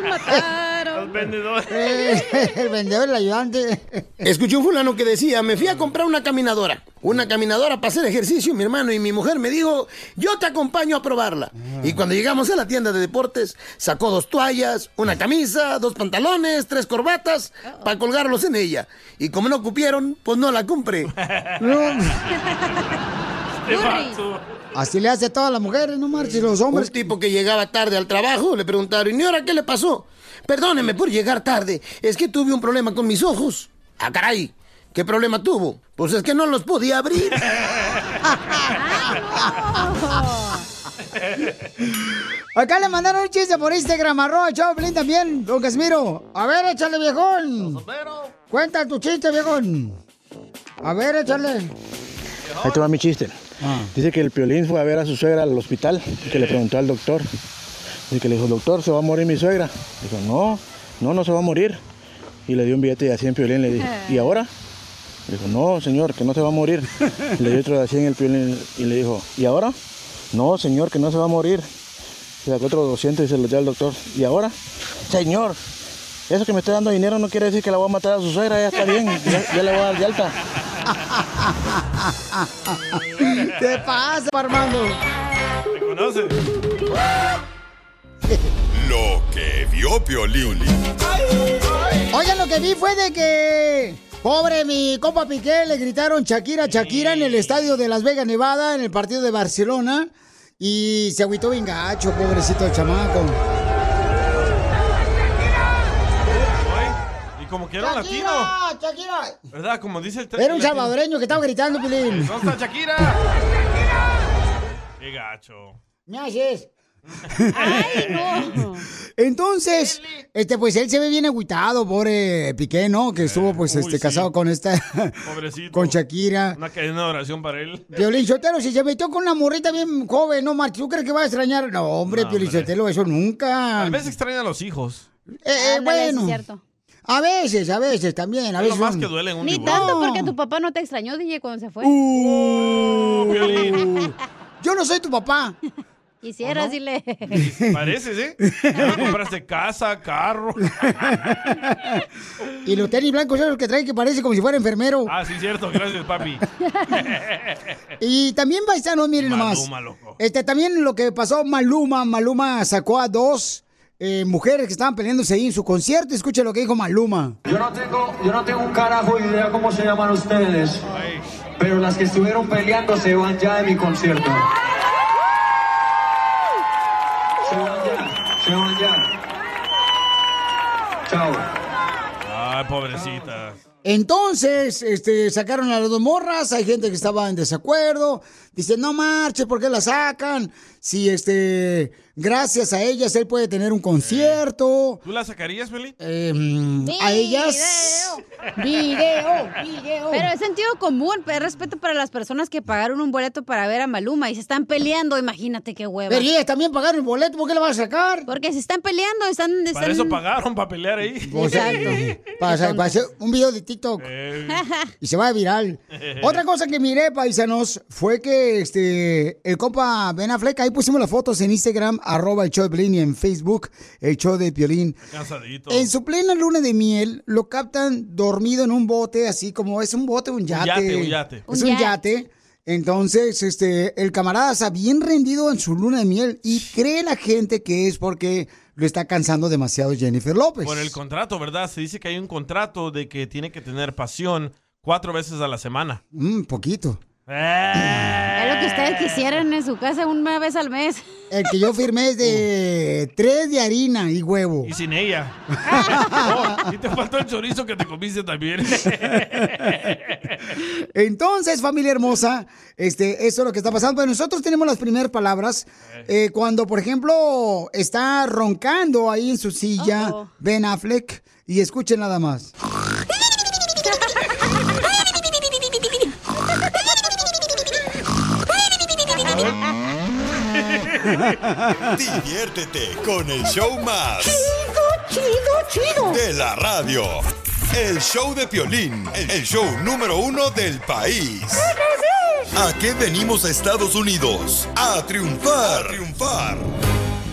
<laughs> ¡Los mataron! Los vendedores. <laughs> Eh, el vendedor, el ayudante. Escuché un fulano que decía, me fui a comprar una caminadora. Una caminadora para hacer ejercicio, mi hermano, y mi mujer me dijo, yo te acompaño a probarla. Y cuando llegamos a la tienda de deportes, sacó dos toallas, una camisa, dos pantalones, tres corbatas, para colgarlos en ella. Y como no cupieron, pues no la compré. <laughs> Así le hace a todas las mujeres, no marches, los hombres. Un tipo que llegaba tarde al trabajo, le preguntaron, ¿y ahora qué le pasó? Perdóneme por llegar tarde, es que tuve un problema con mis ojos. Ah, caray, ¿qué problema tuvo? Pues es que no los podía abrir. <laughs> Acá le mandaron un chiste por Instagram, arroba Choplin también, don Casimiro. A ver, échale, viejón. Cuenta tu chiste, viejón. A ver, échale. Ahí te va mi chiste. Dice que el Piolín fue a ver a su suegra al hospital y que le preguntó al doctor. Dice que le dijo, doctor, ¿se va a morir mi suegra? Dijo, no, no, no se va a morir. Y le dio un billete de 100 Piolín. Le dijo, ¿y ahora? Le dijo, no, señor, que no se va a morir. Le dio otro de 100 el Piolín y le dijo, ¿y ahora? No, señor, que no se va a morir. Se sacó otro 200 y se lo dio al doctor. ¿Y ahora? Señor, eso que me está dando dinero no quiere decir que la voy a matar a su suegra, ya está bien, ya, ya le voy a dar de alta. ¿Qué pasa, Armando? ¿Me conoce? Lo que vio Piolín. Oigan, lo que vi fue de que. Pobre mi compa Piqué, le gritaron Shakira, Shakira en el estadio de Las Vegas, Nevada, en el partido de Barcelona. Y se agüitó bien gacho, pobrecito chamaco. Y como que era un latino. ¡Shakira! ¡Shakira! ¿Verdad? Como dice el Era un salvadoreño que estaba gritando, Pilín. ¿Dónde está Shakira? <laughs> ¡Qué gacho! ¿Me haces? ¡Ay, no! <laughs> Entonces, este, pues él se ve bien agüitado, pobre Piqué, ¿no? Que estuvo, pues, este, sí. casado con esta, Pobrecito. <laughs> con Shakira. Una cadena de oración para él. Piolín Sotelo, si se metió con una morrita bien joven, ¿no, March? ¿Tú crees que va a extrañar? No, hombre, Piolín Sotelo, eso nunca. Tal vez extraña a los hijos. Eh, eh, bueno. es cierto. A veces, a veces también, a Es lo veces. más son- que duele en un Ni divorcio. tanto porque tu papá no te extrañó, DJ, cuando se fue. Uh, <laughs> Yo no soy tu papá. Quisieras, dile. <laughs> Pareces, ¿eh? Ya me compraste casa, carro. Y los tenis blancos esos que trae que parece como si fuera enfermero. Ah, sí, cierto. Gracias, papi. <laughs> Y también paisanos, miren nomás. Maluma, loco. Este, también lo que pasó Maluma, Maluma sacó a dos eh, mujeres que estaban peleándose ahí en su concierto. Escuche lo que dijo Maluma. Yo no tengo, yo no tengo un carajo de idea cómo se llaman ustedes, pero las que estuvieron peleando se van ya de mi concierto. Chao. Ay, pobrecita. Entonces, este, sacaron a las dos morras, hay gente que estaba en desacuerdo. Dice, no marche, ¿por qué la sacan? Si, este, gracias a ellas él puede tener un concierto. ¿Tú la sacarías, Feli? Em, a ellas... Video, video. Pero es sentido común, pero respeto para las personas que pagaron un boleto para ver a Maluma y se están peleando, imagínate qué hueva. Pero ellas también pagaron el boleto, ¿por qué la vas a sacar? Porque se están peleando, están... están... Para eso pagaron, para pelear ahí. Exacto. Para, para hacer un video de TikTok. y se va viral. <laughs> Otra cosa que miré, paisanos, fue que este el compa Ben Affleck, ahí pusimos las fotos en Instagram, arroba el show de Piolín y en Facebook, el show de Piolín. Cansadito. En su plena luna de miel, lo captan dormido en un bote, así como es un bote, un yate. yate, un yate. Es Un un yate. yate. Entonces, este, el camarada está bien rendido en su luna de miel y cree la gente que es porque lo está cansando demasiado Jennifer López. Por el contrato, ¿verdad? Se dice que hay un contrato de que tiene que tener pasión cuatro veces a la semana. Un poquito. Es lo que ustedes quisieran en su casa una vez al mes. El que yo firmé es de <laughs> tres de harina y huevo. Y sin ella. <laughs> Oh, y te faltó el chorizo que te comiste también. <laughs> Entonces, familia hermosa, este, eso es lo que está pasando. Pero nosotros tenemos las primeras palabras. Eh, cuando, por ejemplo, está roncando ahí en su silla Ben Affleck. Y escuchen nada más. <laughs> Diviértete con el show más. Chido, chido, chido. De la radio. El show de Piolín, el show número uno del país. ¿A qué venimos a Estados Unidos? A triunfar. A triunfar.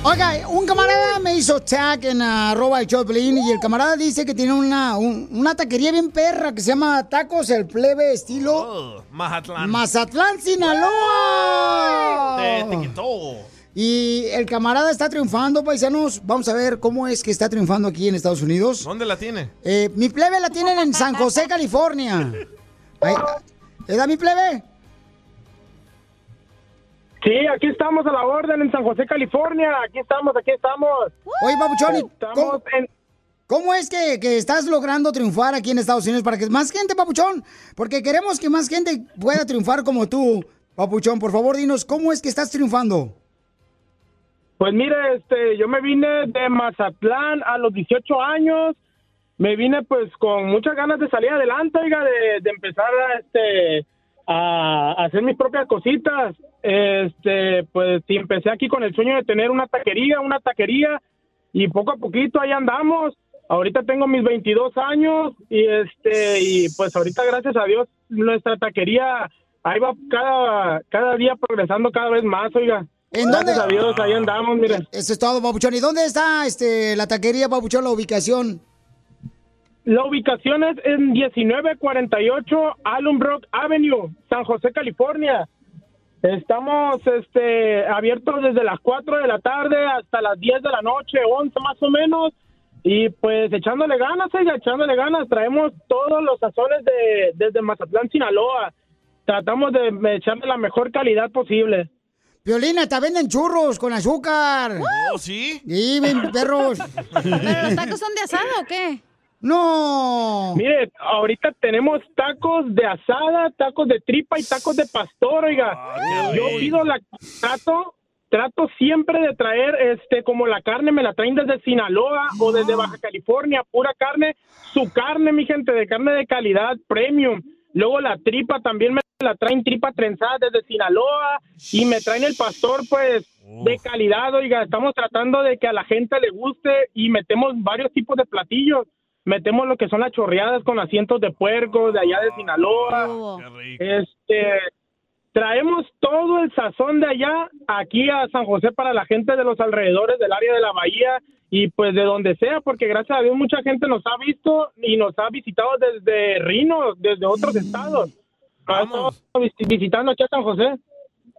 Oiga, un camarada me hizo tag en arroba el Choplin y el camarada dice que tiene una, un- una taquería bien perra que se llama Tacos el Plebe estilo Oh, Mazatlán. Mazatlán, Sinaloa. Te, te quitó. Y el camarada está triunfando, paisanos. Vamos a ver cómo es que está triunfando aquí en Estados Unidos. ¿Dónde la tiene? Eh, mi plebe la tienen en San José, <laughs> California. Ahí- ¿Edad mi plebe? Sí, aquí estamos a la orden en San José, California. Aquí estamos, aquí estamos. Oye, Papuchón, ¿y Estamos ¿cómo, cómo es que, que estás logrando triunfar aquí en Estados Unidos para que más gente, Papuchón? Porque queremos que más gente pueda triunfar como tú, Papuchón. Por favor, dinos, ¿cómo es que estás triunfando? Pues mire, este, yo me vine de Mazatlán a los 18 años. Me vine pues con muchas ganas de salir adelante, oiga, de, de empezar a, este, a hacer mis propias cositas. Este, pues sí, empecé aquí con el sueño de tener una taquería, una taquería, y poco a poquito ahí andamos. Ahorita tengo mis 22 años y este, y pues ahorita gracias a Dios nuestra taquería ahí va cada, cada día progresando cada vez más, oiga. ¿En Gracias dónde? a Dios, ahí andamos, mire. Eso es todo, Papuchón. ¿Y dónde está este, la taquería, Papuchón, la ubicación? La ubicación es en 1948 Allenbrook Avenue, San José, California. Estamos este, abiertos desde las 4 de la tarde hasta las 10 de la noche, 11 más o menos. Y pues echándole ganas, oiga, echándole ganas. Traemos todos los sazones de, desde Mazatlán, Sinaloa. Tratamos de echarle la mejor calidad posible. Violina, te venden churros con azúcar. ¿Oh, sí? Sí, ven, perros. ¿Pero los tacos son de asada o qué? No. Mire, ahorita tenemos tacos de asada, tacos de tripa y tacos de pastor, oiga. Yo pido la trato trato siempre de traer este como la carne me la traen desde Sinaloa o desde Baja California, pura carne, su carne, mi gente, de carne de calidad premium. Luego la tripa también me la traen tripa trenzada desde Sinaloa y me traen el pastor pues de calidad, oiga, estamos tratando de que a la gente le guste y metemos varios tipos de platillos. Metemos lo que son las chorreadas con asientos de puerco de allá de Sinaloa. Este, traemos todo el sazón de allá aquí a San José para la gente de los alrededores del área de la bahía y pues de donde sea, porque gracias a Dios mucha gente nos ha visto y nos ha visitado desde Rino, desde otros estados. Estamos visitando aquí a San José.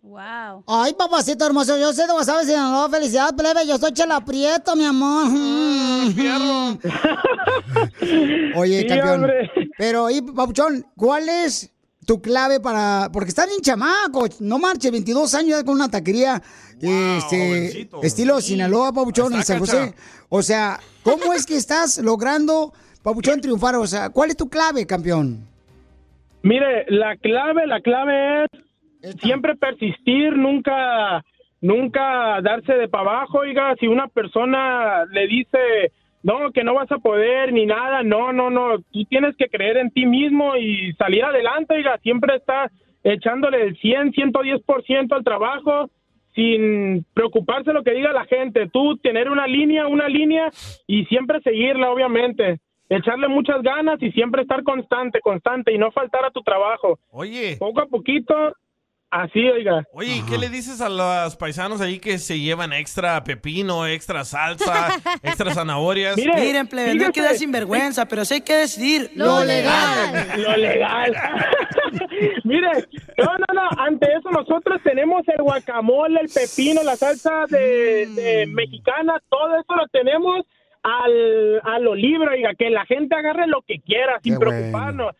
Wow. Ay, papacito hermoso, yo sé de WhatsApp, Sinaloa. Felicidad, plebe. Yo soy Chela Prieto, mi amor. <laughs> Oye, Sí, campeón. hombre. Pero, y, Papuchón, ¿cuál es tu clave para...? Porque están bien chamacos. No marche, 22 años ya con una taquería este, estilo Sinaloa, Papuchón, en San José. O sea, ¿cómo es que estás logrando, Papuchón, triunfar? O sea, ¿cuál es tu clave, campeón? Mire, la clave, la clave es siempre persistir, nunca, nunca darse de para abajo, oiga, si una persona le dice, no, que no vas a poder ni nada, no, no, no, tú tienes que creer en ti mismo y salir adelante, oiga, siempre está echándole el 100, 110% al trabajo sin preocuparse lo que diga la gente, tú tener una línea, una línea y siempre seguirla, obviamente. Echarle muchas ganas y siempre estar constante, constante y no faltar a tu trabajo. Oye. Poco a poquito, así, oiga. Oye, ¿y ¿qué le dices a los paisanos ahí que se llevan extra pepino, extra salsa, <laughs> extra zanahorias? Miren, plebe, no hay que dar sinvergüenza, pero sí hay que decidir Lo legal. Lo legal. <laughs> Mire, no, no, no, ante eso nosotros tenemos el guacamole, el pepino, la salsa de, de mexicana, todo eso lo tenemos al, a lo libre, oiga, que la gente agarre lo que quiera sin preocuparnos.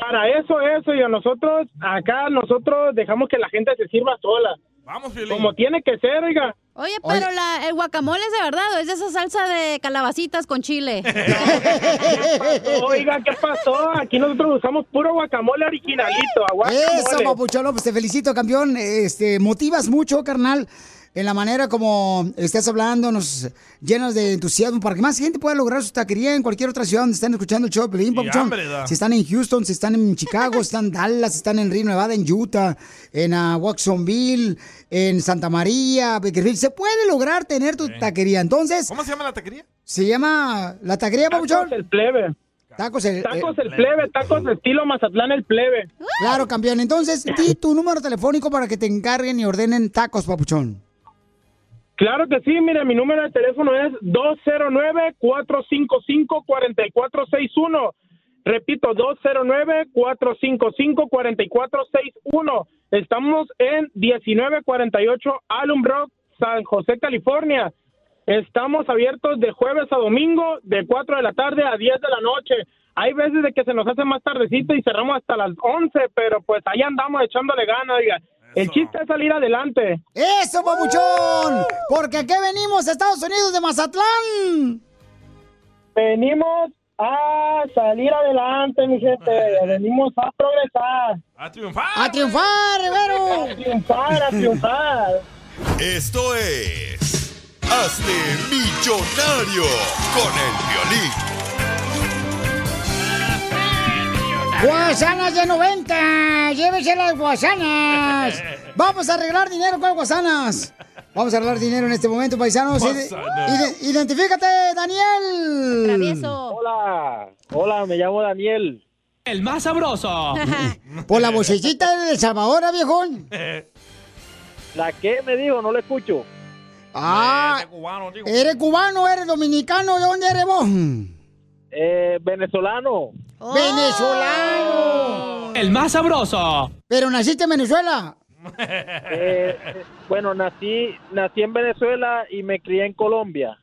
Para eso, eso, y a nosotros, acá nosotros dejamos que la gente se sirva sola. Vamos, Como tiene que ser, oiga. Oye, pero la- el guacamole es de verdad, ¿o es de esa salsa de calabacitas con chile. <laughs> Oiga, ¿qué pasó? Aquí nosotros usamos puro guacamole originalito. guacamole. Eso, papuchón, pues te felicito, campeón. Este, motivas mucho, carnal, en la manera como estás hablando, nos llenas de entusiasmo para que más gente pueda lograr su taquería en cualquier otra ciudad donde estén escuchando el show de Pelín, papuchón. hambre da. Si están en Houston, si están en Chicago, si <laughs> están en Dallas, si están en Rio Nevada, en Utah, en ah, Watsonville, en Santa María, Bakersfield, se puede lograr tener tu taquería. Entonces, ¿Cómo se llama la taquería? se llama la taquería, papuchón. Tacos el plebe. Tacos el, Tacos el plebe, tacos de estilo Mazatlán el plebe. Claro, campeón. Entonces, di tu número telefónico para que te encarguen y ordenen tacos, papuchón. Claro que sí, mire, mi número de teléfono es 209-455-4461. Repito, 209-455-4461. Estamos en 1948 Alum Rock, San José, California. Estamos abiertos de jueves a domingo, de 4 de la tarde a 10 de la noche. Hay veces de que se nos hace más tardecito y cerramos hasta las 11, pero pues ahí andamos echándole ganas, oiga. El chiste es salir adelante. ¡Eso, papuchón! Porque aquí venimos, Estados Unidos de Mazatlán. Venimos a salir adelante, mi gente. <laughs> Venimos a progresar. ¡A triunfar! ¡A triunfar, Rivero! A triunfar, a triunfar. Esto es. Hazte millonario con el violín. ¡Guasanas de 90! ¡Llévese las guasanas! <laughs> Vamos a arreglar dinero con guasanas. Vamos a arreglar dinero en este momento, paisanos. Ide- ide- identifícate, Daniel. Hola, hola, me llamo Daniel. El más sabroso. <laughs> Por la vocecita de Salvador, ¿eh, viejón. <laughs> ¿La qué me dijo? No le escucho. Ah, ¿eres cubano, eres dominicano? ¿De dónde eres vos? Eh, venezolano. ¡Venezolano! El más sabroso. ¿Pero naciste en Venezuela? <laughs> Eh, bueno, nací, nací en Venezuela y me crié en Colombia.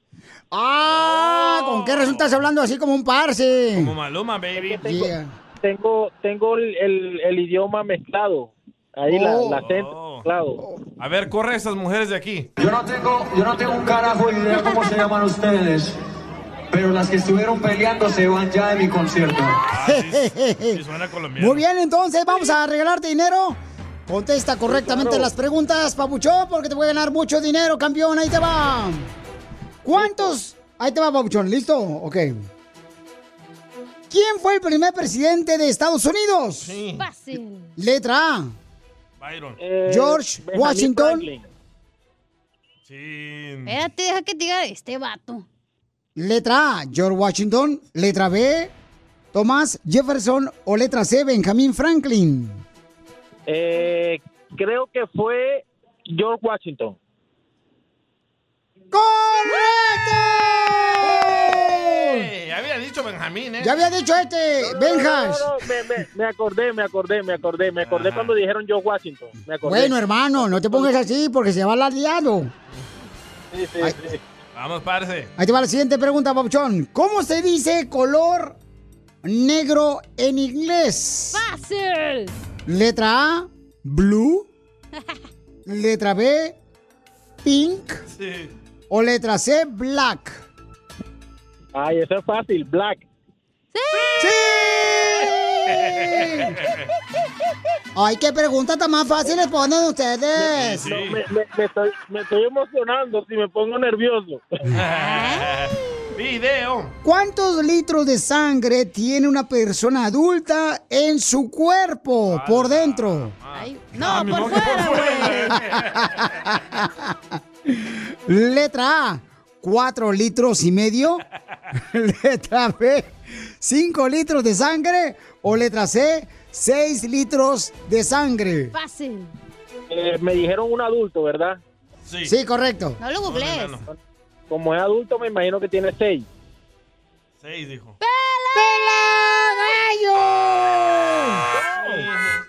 ¡Ah! ¿Con qué estás hablando así como un parce? Como Maluma, baby. Tengo, tengo, tengo el, el- el idioma mezclado. Ahí la, Oh. la acento mezclado. A ver, corre a esas mujeres de aquí. Yo no tengo, yo no tengo un carajo de idea cómo se llaman ustedes, pero las que estuvieron peleando se van ya de mi concierto. suena colombiano. Muy bien, entonces vamos a regalarte dinero. Contesta correctamente las preguntas, Papuchón, porque te voy a ganar mucho dinero, campeón. Ahí te va. ¿Cuántos? Ahí te va, Papuchón. ¿Listo? Ok. ¿Quién fue el primer presidente de Estados Unidos? Fácil. Letra A. Byron. George Benjamin Washington. Franklin. Espérate, deja que te diga este vato. Letra A, George Washington. Letra B, Thomas Jefferson. O letra C, Benjamin Franklin. Eh, creo que fue George Washington. Eh, ya había dicho Benjamín, ¿eh? Ya había dicho este, Benjas. No, no, no, me, me- me acordé, me acordé, me acordé, me acordé cuando dijeron George Washington. Me acordé. Bueno, hermano, no te pongas así porque se va a liado. Sí, sí, sí. Vamos, parce. Ahí te va la siguiente pregunta, Papuchón. ¿Cómo se dice color negro en inglés? Fácil. Letra A, blue. <laughs> Letra B, pink. Sí. O letra C, black. Ay, eso es fácil, Black. ¡Sí! <laughs> Ay, qué pregunta tan más fáciles ponen ustedes. No, me, me- me estoy, me estoy emocionando si me pongo nervioso. <laughs> Video. ¿Cuántos litros de sangre tiene una persona adulta en su cuerpo por dentro? No, <laughs> por fuera, Letra A, 4 litros y medio. Letra B, 5 litros de sangre. O letra C, 6 litros de sangre. Fácil. Eh, me dijeron un adulto, ¿verdad? Sí. Sí, correcto. No lo googlees. Como es adulto, me imagino que tiene seis. Seis, dijo.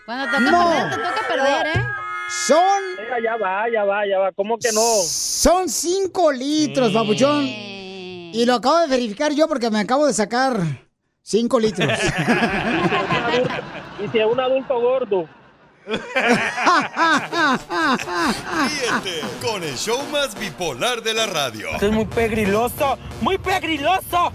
Cuando toca No. perder, te toca perder, ¿eh? Son. Ya va, ya va, ya va. ¿Cómo que no? Son 5 litros, papuchón. Y lo acabo de verificar yo porque me acabo de sacar 5 litros. <laughs> Y si es un adulto gordo. Ríete con el show más bipolar de la radio. Esto es muy pegriloso, muy pegriloso.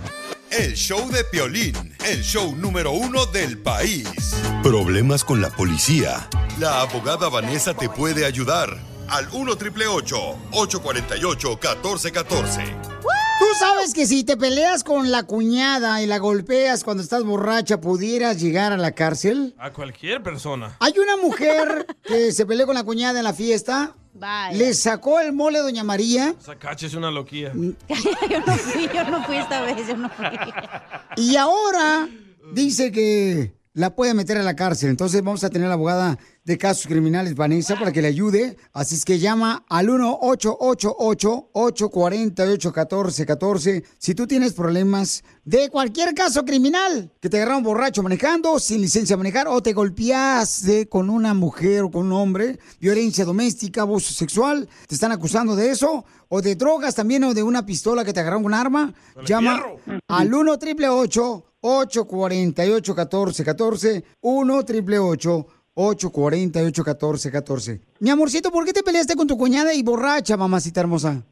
El show de Piolín, el show número uno del país. Problemas con la policía. La abogada Vanessa te puede ayudar. Al 1 triple 848 1414. Tú sabes que si te peleas con la cuñada y la golpeas cuando estás borracha, pudieras llegar a la cárcel. A cualquier persona. Hay una mujer que se peleó con la cuñada en la fiesta. Vaya. Le sacó el mole a Doña María. Sacache es una loquía. <laughs> yo no fui, yo no fui esta vez, yo no fui. Y ahora dice que la puede meter a la cárcel. Entonces vamos a tener a la abogada de casos criminales, Vanessa, para que le ayude. Así es que llama al 1-888-848-1414 si tú tienes problemas de cualquier caso criminal, que te agarraron borracho manejando, sin licencia de manejar, o te golpeaste con una mujer o con un hombre, violencia doméstica, abuso sexual, te están acusando de eso, o de drogas también, o de una pistola que te agarraron con arma, llama al 1 888 848 1414 1 888 848 1414 Mi amorcito, ¿por qué te peleaste con tu cuñada y borracha, mamacita hermosa?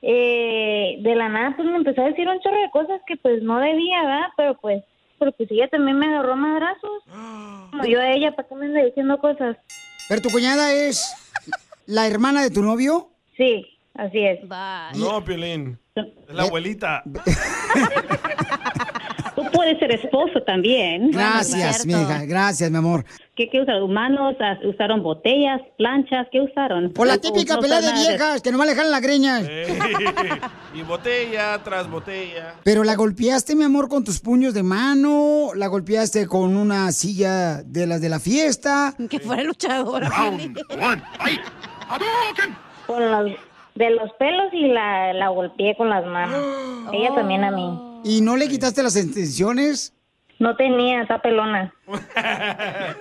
eh, de la nada pues me empezó a decir un chorro de cosas que pues no debía, ¿verdad? Pero pues, pero pues ella también me agarró madrazos. <gasps> Como yo a ella, ¿para qué me anda diciendo cosas? ¿Pero tu cuñada es la hermana de tu novio? Sí, así es. No, Piolín. Es la abuelita. <laughs> Tú puedes ser esposo también. Gracias, mi hija, gracias, mi amor. ¿Qué, qué usaron? ¿Manos? Ah, ¿Usaron botellas? ¿Planchas? ¿Qué usaron? Por la O- típica no pelea de viejas, que nomás le jalan las greñas. <laughs> y botella tras botella. Pero la golpeaste, mi amor, con tus puños de mano, la golpeaste con una silla de las de la fiesta. Que fuera luchadora. Con los, de los pelos y la, la golpeé con las manos. Ella también a mí. ¿Y no le quitaste las extensiones? No tenía, está pelona. <laughs>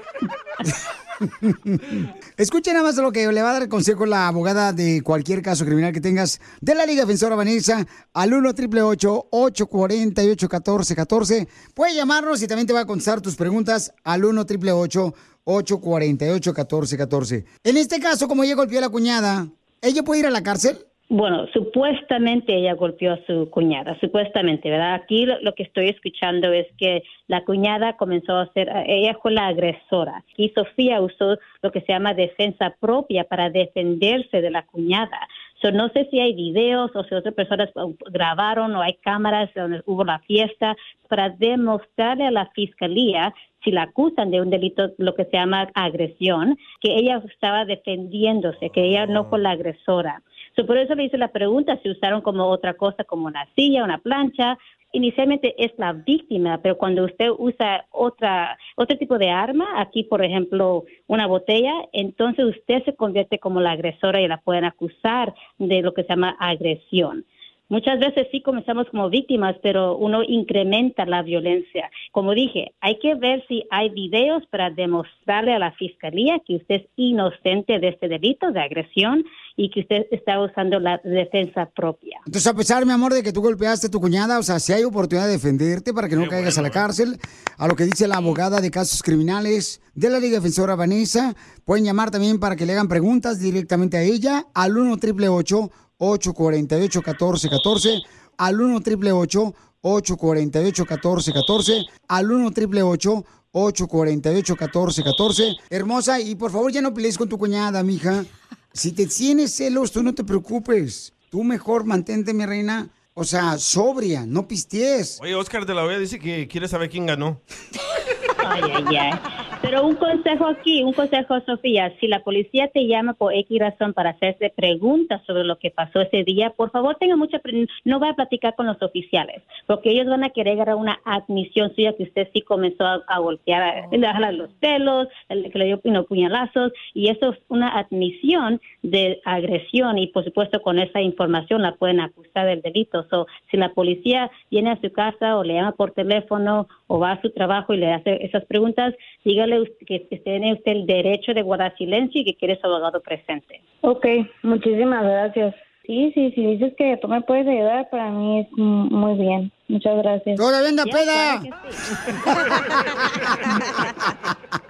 Escuchen nada más lo que le va a dar consejo la abogada de cualquier caso criminal que tengas de la Liga Defensora Vanessa al 1 888 848 1414 Puede llamarnos y también te va a contestar tus preguntas al 1 888 848 1414 En este caso, como ella golpeó a la cuñada, ¿ella puede ir a la cárcel? Bueno, supuestamente ella golpeó a su cuñada, supuestamente, ¿verdad? Aquí lo, que estoy escuchando es que la cuñada comenzó a hacer, ella fue la agresora y Sofía usó lo que se llama defensa propia para defenderse de la cuñada. So, no sé si hay videos o si otras personas grabaron o hay cámaras donde hubo la fiesta para demostrarle a la fiscalía si la acusan de un delito, lo que se llama agresión, que ella estaba defendiéndose, que ella no fue la agresora. So, por eso le hice la pregunta si usaron como otra cosa, como una silla, una plancha. Inicialmente es la víctima, pero cuando usted usa otra otro tipo de arma, aquí por ejemplo una botella, entonces usted se convierte como la agresora y la pueden acusar de lo que se llama agresión. Muchas veces sí comenzamos como víctimas, pero uno incrementa la violencia. Como dije, hay que ver si hay videos para demostrarle a la fiscalía que usted es inocente de este delito de agresión y que usted está usando la defensa propia. Entonces, a pesar, mi amor, de que tú golpeaste a tu cuñada, o sea, si hay oportunidad de defenderte para que no caigas a la cárcel, a lo que dice la abogada de casos criminales de la Liga Defensora Vanessa, pueden llamar también para que le hagan preguntas directamente a ella al 1 888 848 1414 al 1 888 848 1414 al 1 888 848-1414. Hermosa, y por favor ya no pelees con tu cuñada, mija. Si te tienes celos, tú no te preocupes. Tú mejor mantente, mi reina. O sea, sobria, no pisties. Oye, Oscar de la Hoya dice que quiere saber quién ganó. <laughs> Ay, ay, ay. Pero un consejo aquí, un consejo, Sofía. Si la policía te llama por X razón para hacerte preguntas sobre lo que pasó ese día, por favor tenga mucha no va a platicar con los oficiales, porque ellos van a querer agarrar una admisión suya que usted sí comenzó a, a golpear, a, a jalar los pelos, el- que le dio puñalazos, y eso es una admisión de agresión y por supuesto con esa información la pueden acusar del delito. So, si la policía viene a su casa o le llama por teléfono o va a su trabajo y le hace esas preguntas, dígale que que tiene usted el derecho de guardar silencio y que quiere su abogado presente. Ok, muchísimas gracias. Sí, sí, si dices que tú me puedes ayudar, para mí es muy bien. Muchas gracias. ¡Toda venda peda! <laughs>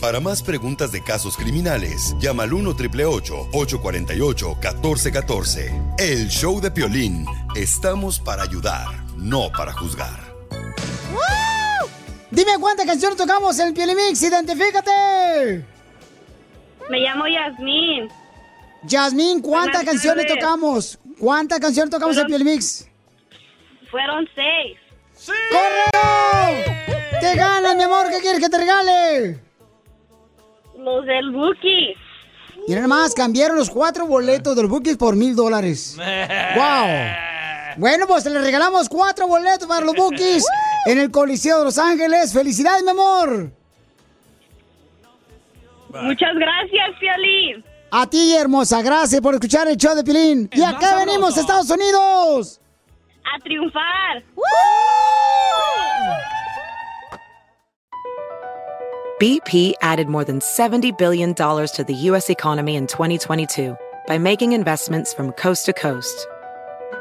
Para más preguntas de casos criminales, llama al 1 848 1414 El show de Piolín. Estamos para ayudar, no para juzgar. Dime cuántas canciones tocamos en el Pielimix, identifícate. Me llamo Yasmín. Yasmín, ¿cuántas Buenas canciones tardes. tocamos? ¿Cuántas canciones tocamos en el Pielimix? Fueron seis. ¡Correo! ¡Te ganas, mi amor! ¿Qué quieres que te regale? Los del Buki. Y nada más, cambiaron los cuatro boletos del Bookies por mil dólares. <laughs> ¡Wow! Bueno, pues le regalamos cuatro boletos para los Bookies <laughs> en el Coliseo de Los Ángeles. ¡Felicidades, mi amor! Muchas gracias, Piolín. A ti, hermosa, gracias por escuchar el show de Pilín. Y acá venimos, Estados Unidos. A triunfar. BP added more than $70 billion to the U.S. economy in 2022 by making investments from coast to coast.